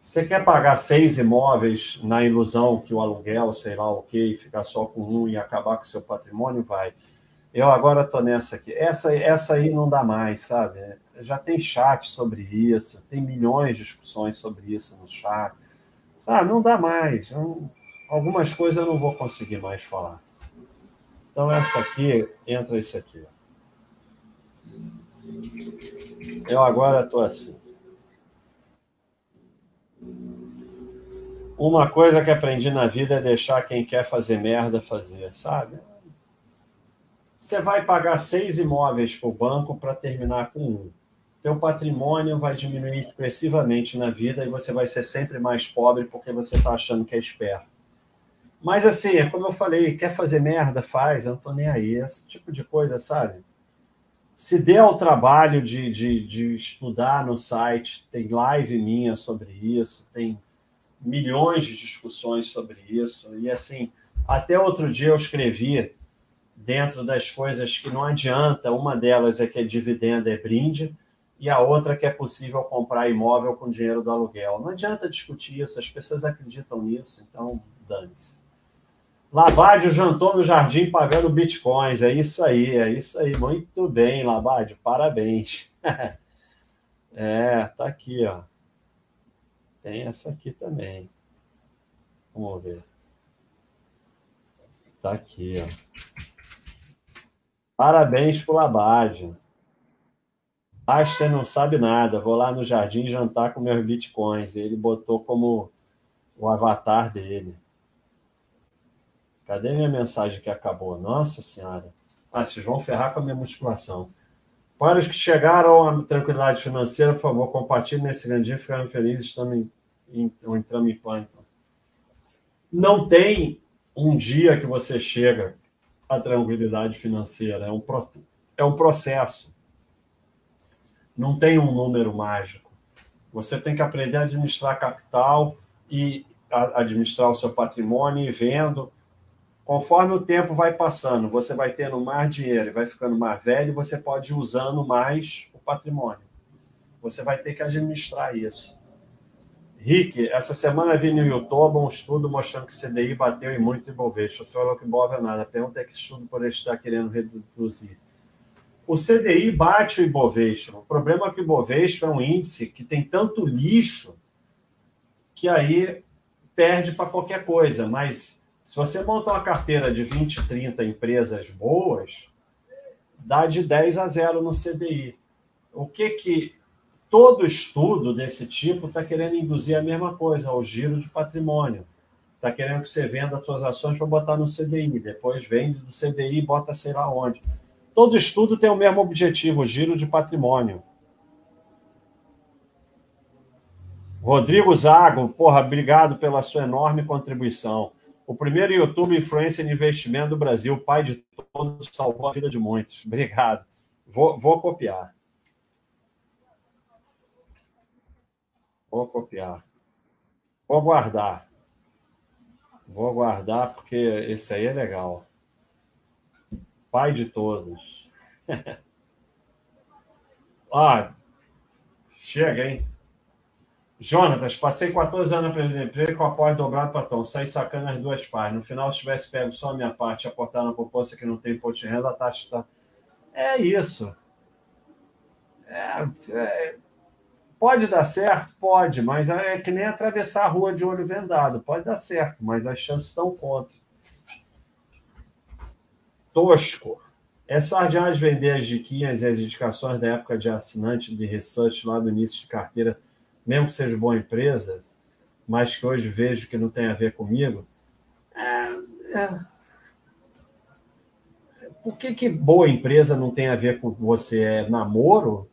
Você quer pagar seis imóveis na ilusão que o aluguel, sei lá o quê, e ficar só com um e acabar com o seu patrimônio? Vai. Eu agora estou nessa aqui. Essa, essa aí não dá mais, sabe? Já tem chat sobre isso, tem milhões de discussões sobre isso no chat. Ah, não dá mais. algumas coisas eu não vou conseguir mais falar. Então, essa aqui, entra isso aqui. Eu agora estou assim. Uma coisa que aprendi na vida é deixar quem quer fazer merda fazer, sabe? Você vai pagar seis imóveis para o banco para terminar com um. Teu patrimônio vai diminuir expressivamente na vida e você vai ser sempre mais pobre porque você está achando que é esperto. Mas assim, é como eu falei, quer fazer merda, faz, eu não tô nem aí. Esse tipo de coisa, sabe? Se der ao trabalho de, de, de estudar no site, tem live minha sobre isso, tem milhões de discussões sobre isso. E assim, até outro dia eu escrevi dentro das coisas que não adianta, uma delas é que é dividendo é brinde, e a outra que é possível comprar imóvel com dinheiro do aluguel. Não adianta discutir isso, as pessoas acreditam nisso, então dane-se. Labádio jantou no jardim pagando bitcoins. É isso aí, é isso aí. Muito bem, Labádio, parabéns. é, tá aqui, ó. Tem essa aqui também. Vamos ver. Tá aqui, ó. Parabéns pro Labade. Aster não sabe nada. Vou lá no jardim jantar com meus bitcoins. Ele botou como o avatar dele. Cadê minha mensagem que acabou? Nossa Senhora. Ah, vocês vão ferrar com a minha musculação. Para os que chegaram à tranquilidade financeira, por favor, compartilhem nesse grande dia. Ficaram felizes, estamos em, em, entrando em pânico. Não tem um dia que você chega à tranquilidade financeira. É um, é um processo. Não tem um número mágico. Você tem que aprender a administrar capital e administrar o seu patrimônio e vendo Conforme o tempo vai passando, você vai tendo mais dinheiro e vai ficando mais velho, você pode ir usando mais o patrimônio. Você vai ter que administrar isso. Rick, essa semana vi no YouTube um estudo mostrando que CDI bateu em muito Ibovespa. Você falou que Ibov é nada. A pergunta é que estudo por estar querendo reduzir. O CDI bate o Ibovespa. O problema é que o Ibovespa é um índice que tem tanto lixo que aí perde para qualquer coisa. Mas Se você monta uma carteira de 20, 30 empresas boas, dá de 10 a 0 no CDI. O que que todo estudo desse tipo está querendo induzir a mesma coisa, o giro de patrimônio. Está querendo que você venda as suas ações para botar no CDI, depois vende do CDI e bota sei lá onde. Todo estudo tem o mesmo objetivo, o giro de patrimônio. Rodrigo Zago, porra, obrigado pela sua enorme contribuição. O primeiro YouTube influencer em investimento do Brasil, pai de todos, salvou a vida de muitos. Obrigado. Vou, vou copiar. Vou copiar. Vou guardar. Vou guardar porque esse aí é legal. Pai de todos. ah, chega, hein? Jonatas, passei 14 anos aprendendo emprego com apoio dobrado patrão. Saí sacando as duas partes. No final, se tivesse pego só a minha parte e aportar na poupança que não tem imposto de renda, a taxa está. É isso. É, é, pode dar certo? Pode, mas é que nem atravessar a rua de olho vendado. Pode dar certo, mas as chances estão contra. Tosco. É sardinhas vender as diquinhas e as indicações da época de assinante de research lá do início de carteira mesmo que seja boa empresa, mas que hoje vejo que não tem a ver comigo, é, é... por que, que boa empresa não tem a ver com você? É namoro?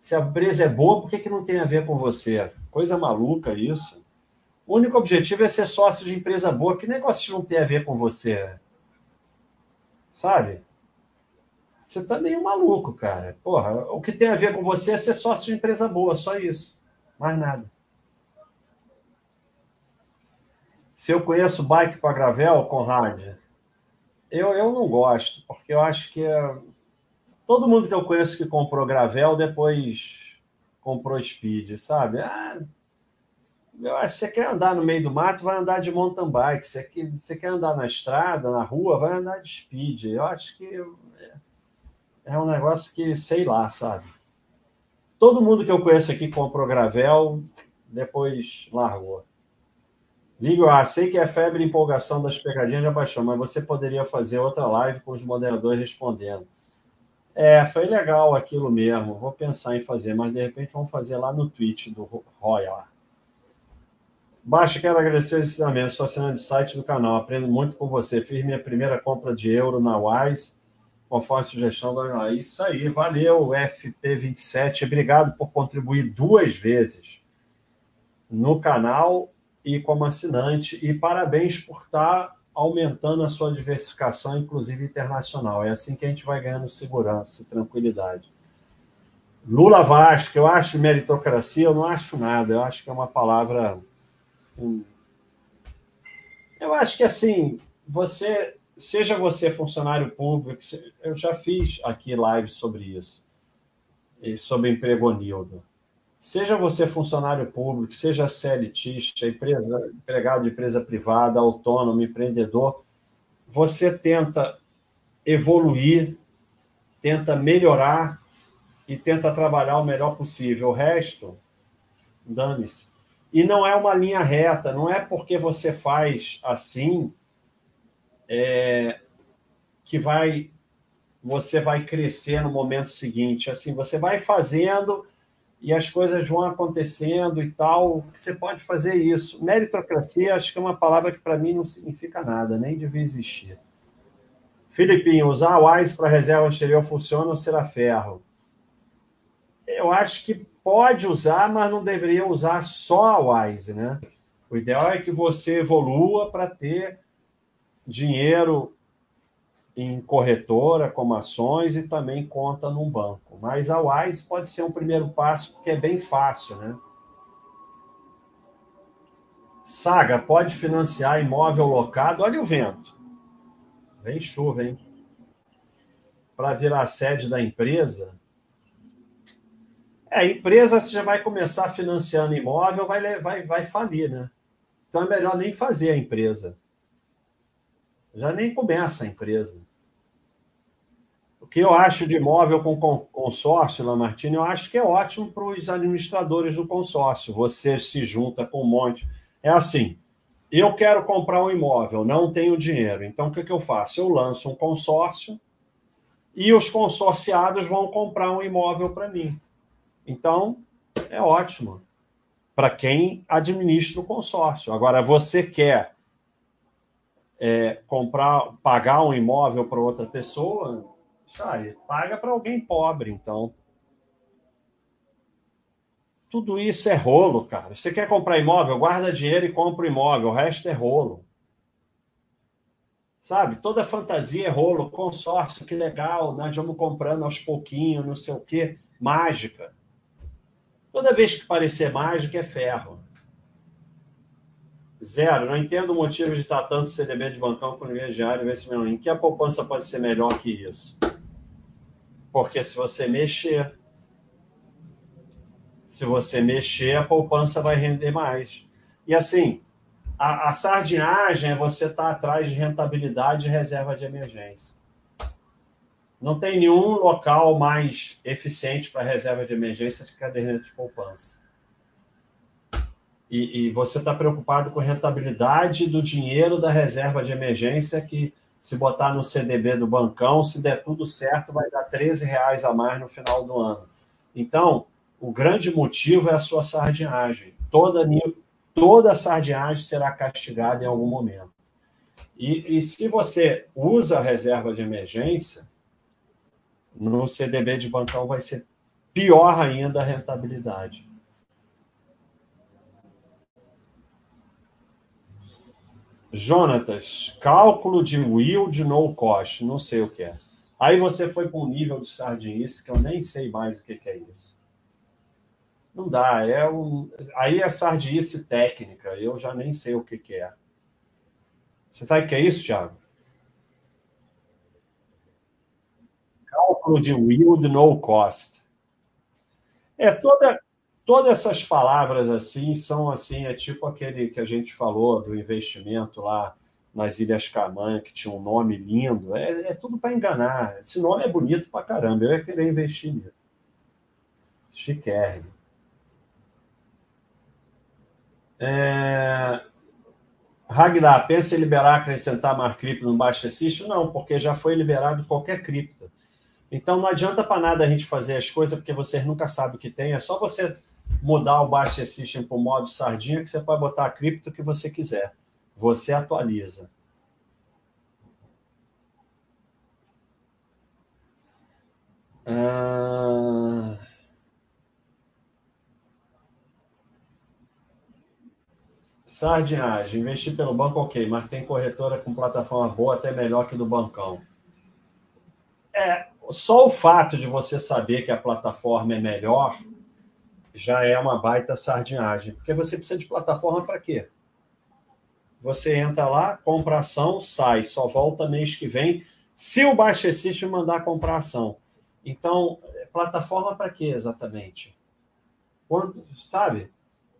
Se a empresa é boa, por que, que não tem a ver com você? Coisa maluca isso. O único objetivo é ser sócio de empresa boa. Que negócio não tem a ver com você? Sabe? Você tá meio maluco, cara. Porra, o que tem a ver com você é ser sócio de empresa boa, só isso. Mais nada. Se eu conheço bike para gravel, Conrad, eu, eu não gosto, porque eu acho que é... todo mundo que eu conheço que comprou gravel depois comprou speed, sabe? Ah, você quer andar no meio do mato, vai andar de mountain bike. Você quer, você quer andar na estrada, na rua, vai andar de speed. Eu acho que é, é um negócio que, sei lá, sabe? Todo mundo que eu conheço aqui comprou gravel, depois largou. Ligo, ah, sei que a febre e empolgação das pegadinhas já baixou, mas você poderia fazer outra live com os moderadores respondendo. É, foi legal aquilo mesmo. Vou pensar em fazer, mas de repente vamos fazer lá no Twitch do Royal. Baixa, quero agradecer os ensinamentos. Sou assinante de site do canal. Aprendo muito com você. Fiz minha primeira compra de euro na Wise conforme a sugestão da Isso aí, valeu, FP27. Obrigado por contribuir duas vezes no canal e como assinante. E parabéns por estar aumentando a sua diversificação, inclusive internacional. É assim que a gente vai ganhando segurança e tranquilidade. Lula Vasco, eu acho meritocracia, eu não acho nada. Eu acho que é uma palavra. Hum, eu acho que assim, você seja você funcionário público, eu já fiz aqui live sobre isso, sobre emprego Nildo. Seja você funcionário público, seja CLTista, empresa, empregado de empresa privada, autônomo, empreendedor, você tenta evoluir, tenta melhorar e tenta trabalhar o melhor possível. O resto, dane-se. E não é uma linha reta, não é porque você faz assim é, que vai você vai crescer no momento seguinte. Assim, você vai fazendo e as coisas vão acontecendo e tal. Você pode fazer isso. Meritocracia, acho que é uma palavra que para mim não significa nada, nem devia existir. Filipinho, usar a WISE para reserva anterior funciona ou será ferro? Eu acho que pode usar, mas não deveria usar só a WISE, né? O ideal é que você evolua para ter dinheiro em corretora, como ações, e também conta num banco. Mas a Wise pode ser um primeiro passo, porque é bem fácil, né? Saga, pode financiar imóvel locado. Olha o vento. Vem chuva, hein? Para virar sede da empresa. É, a empresa, você já vai começar financiando imóvel, vai, vai, vai falir, né? Então é melhor nem fazer a empresa já nem começa a empresa. O que eu acho de imóvel com consórcio, Lamartine, eu acho que é ótimo para os administradores do consórcio. Você se junta com um monte. É assim, eu quero comprar um imóvel, não tenho dinheiro. Então, o que, que eu faço? Eu lanço um consórcio e os consorciados vão comprar um imóvel para mim. Então, é ótimo para quem administra o consórcio. Agora, você quer é, comprar, pagar um imóvel para outra pessoa, sabe? Paga para alguém pobre, então. Tudo isso é rolo, cara. Você quer comprar imóvel? Guarda dinheiro e compra o imóvel. O resto é rolo. Sabe? Toda fantasia é rolo. Consórcio, que legal. Nós vamos comprando aos pouquinhos, não sei o quê. Mágica. Toda vez que parecer mágica é ferro. Zero. Não entendo o motivo de estar tanto CDB de bancão com linha diário vencimento. Em que a poupança pode ser melhor que isso? Porque se você mexer se você mexer, a poupança vai render mais. E assim, a, a sardinhagem é você estar tá atrás de rentabilidade e reserva de emergência. Não tem nenhum local mais eficiente para reserva de emergência que caderneta de poupança. E, e você está preocupado com a rentabilidade do dinheiro da reserva de emergência que se botar no CDB do bancão, se der tudo certo, vai dar 13 reais a mais no final do ano. Então, o grande motivo é a sua sardinhagem. Toda, toda sardinhagem será castigada em algum momento. E, e se você usa a reserva de emergência, no CDB de bancão vai ser pior ainda a rentabilidade. Jonatas, cálculo de yield no cost, não sei o que é. Aí você foi para um nível de sardinice que eu nem sei mais o que é isso. Não dá. É um... Aí é sardice técnica. Eu já nem sei o que, que é. Você sabe o que é isso, Thiago? Cálculo de yield no cost. É toda todas essas palavras assim são assim é tipo aquele que a gente falou do investimento lá nas Ilhas Camanha que tinha um nome lindo é, é tudo para enganar esse nome é bonito para caramba eu ia querer investir nisso chiquérrimo É... Ragnar, pensa em liberar, acrescentar mais cripto no Baixa System? Não, porque já foi liberado qualquer cripto. Então não adianta para nada a gente fazer as coisas, porque vocês nunca sabem o que tem. É só você mudar o Baixa System para o modo sardinha que você pode botar a cripto que você quiser. Você atualiza. Ah... Sardinhagem, investir pelo banco, ok, mas tem corretora com plataforma boa, até melhor que do bancão. É, só o fato de você saber que a plataforma é melhor já é uma baita sardinhagem. Porque você precisa de plataforma para quê? Você entra lá, compra ação, sai, só volta mês que vem, se o Baixa System mandar comprar ação. Então, plataforma para quê exatamente? Quando, sabe?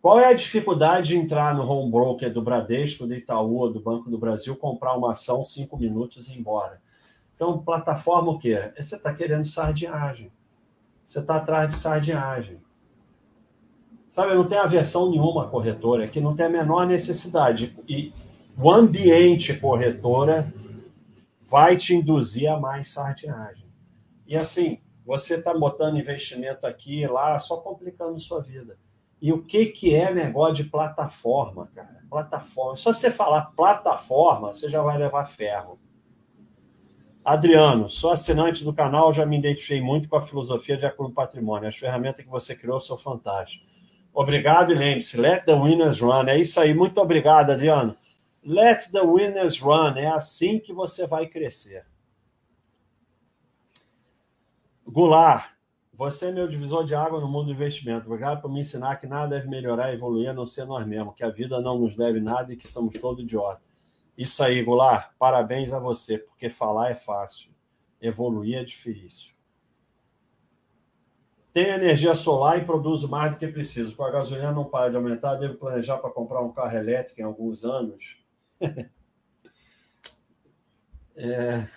Qual é a dificuldade de entrar no home broker do Bradesco, do Itaú, do Banco do Brasil, comprar uma ação cinco minutos e ir embora? Então, plataforma o quê? Você está querendo sardinhagem. Você está atrás de sardinhagem. Sabe, não tem aversão nenhuma à corretora, aqui não tem a menor necessidade. E o ambiente corretora vai te induzir a mais sardinhagem. E assim, você está botando investimento aqui e lá, só complicando sua vida. E o que, que é negócio de plataforma, cara? Plataforma. Só você falar plataforma, você já vai levar ferro. Adriano, sou assinante do canal, já me identifiquei muito com a filosofia de Acúmulo Patrimônio. As ferramentas que você criou são fantásticas. Obrigado e lembre-se, let the winners run. É isso aí. Muito obrigado, Adriano. Let the winners run. É assim que você vai crescer. Goulart, você é meu divisor de água no mundo do investimento. Obrigado por me ensinar que nada deve melhorar e evoluir a não ser nós mesmos, que a vida não nos deve nada e que somos todos idiotas. Isso aí, Goulart, parabéns a você, porque falar é fácil, evoluir é difícil. Tenho energia solar e produzo mais do que preciso. Com a gasolina não para de aumentar, devo planejar para comprar um carro elétrico em alguns anos. é...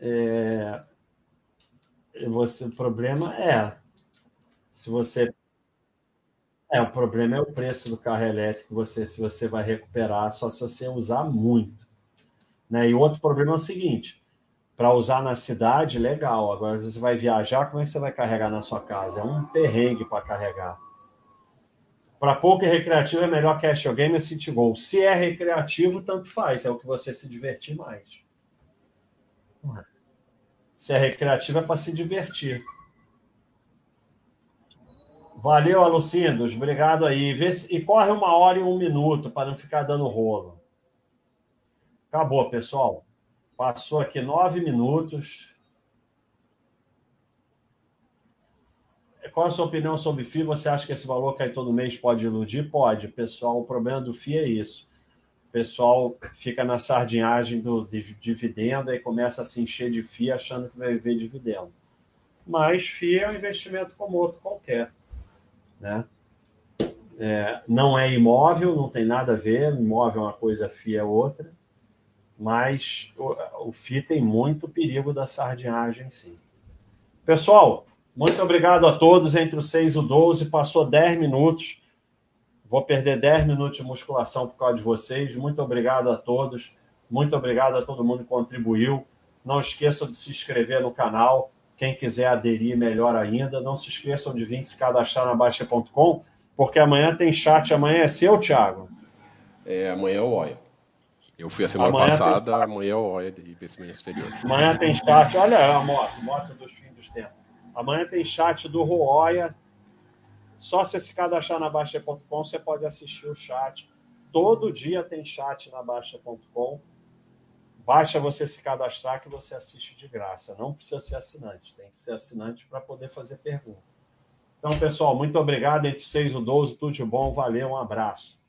É você, o problema é se você É, o problema é o preço do carro elétrico, você, se você vai recuperar só se você usar muito. Né? E outro problema é o seguinte: para usar na cidade, legal. Agora, você vai viajar, como é que você vai carregar na sua casa? É um perrengue para carregar. Para poker recreativo é melhor cash game ou city goal. Se é recreativo, tanto faz, é o que você se divertir mais. Se é recreativo, é para se divertir. Valeu, Alucindos. Obrigado aí. E corre uma hora e um minuto para não ficar dando rolo. Acabou, pessoal. Passou aqui nove minutos. Qual a sua opinião sobre FII? Você acha que esse valor cair todo mês pode iludir? Pode, pessoal. O problema do FII é isso. O pessoal fica na sardinhagem do dividendo e começa a se encher de FII achando que vai ver dividendo. Mas FII é um investimento como outro qualquer. Né? É, não é imóvel, não tem nada a ver, imóvel é uma coisa, FII é outra, mas o, o FII tem muito perigo da sardinhagem, sim. Pessoal, muito obrigado a todos. Entre o 6 e o 12, passou 10 minutos. Vou perder 10 minutos de musculação por causa de vocês. Muito obrigado a todos. Muito obrigado a todo mundo que contribuiu. Não esqueçam de se inscrever no canal. Quem quiser aderir, melhor ainda. Não se esqueçam de vir se cadastrar na Baixa.com, porque amanhã tem chat. Amanhã é seu, Thiago? É, amanhã é o OIA. Eu fui a semana amanhã passada, tem... amanhã é o OIA de investimento exterior. Amanhã tem chat. Olha a moto, moto dos fins dos tempos. Amanhã tem chat do Rooia. Só se se cadastrar na Baixa.com, você pode assistir o chat. Todo dia tem chat na Baixa.com. Baixa você se cadastrar que você assiste de graça. Não precisa ser assinante. Tem que ser assinante para poder fazer pergunta. Então, pessoal, muito obrigado. Entre 6 e 12, tudo de bom. Valeu, um abraço.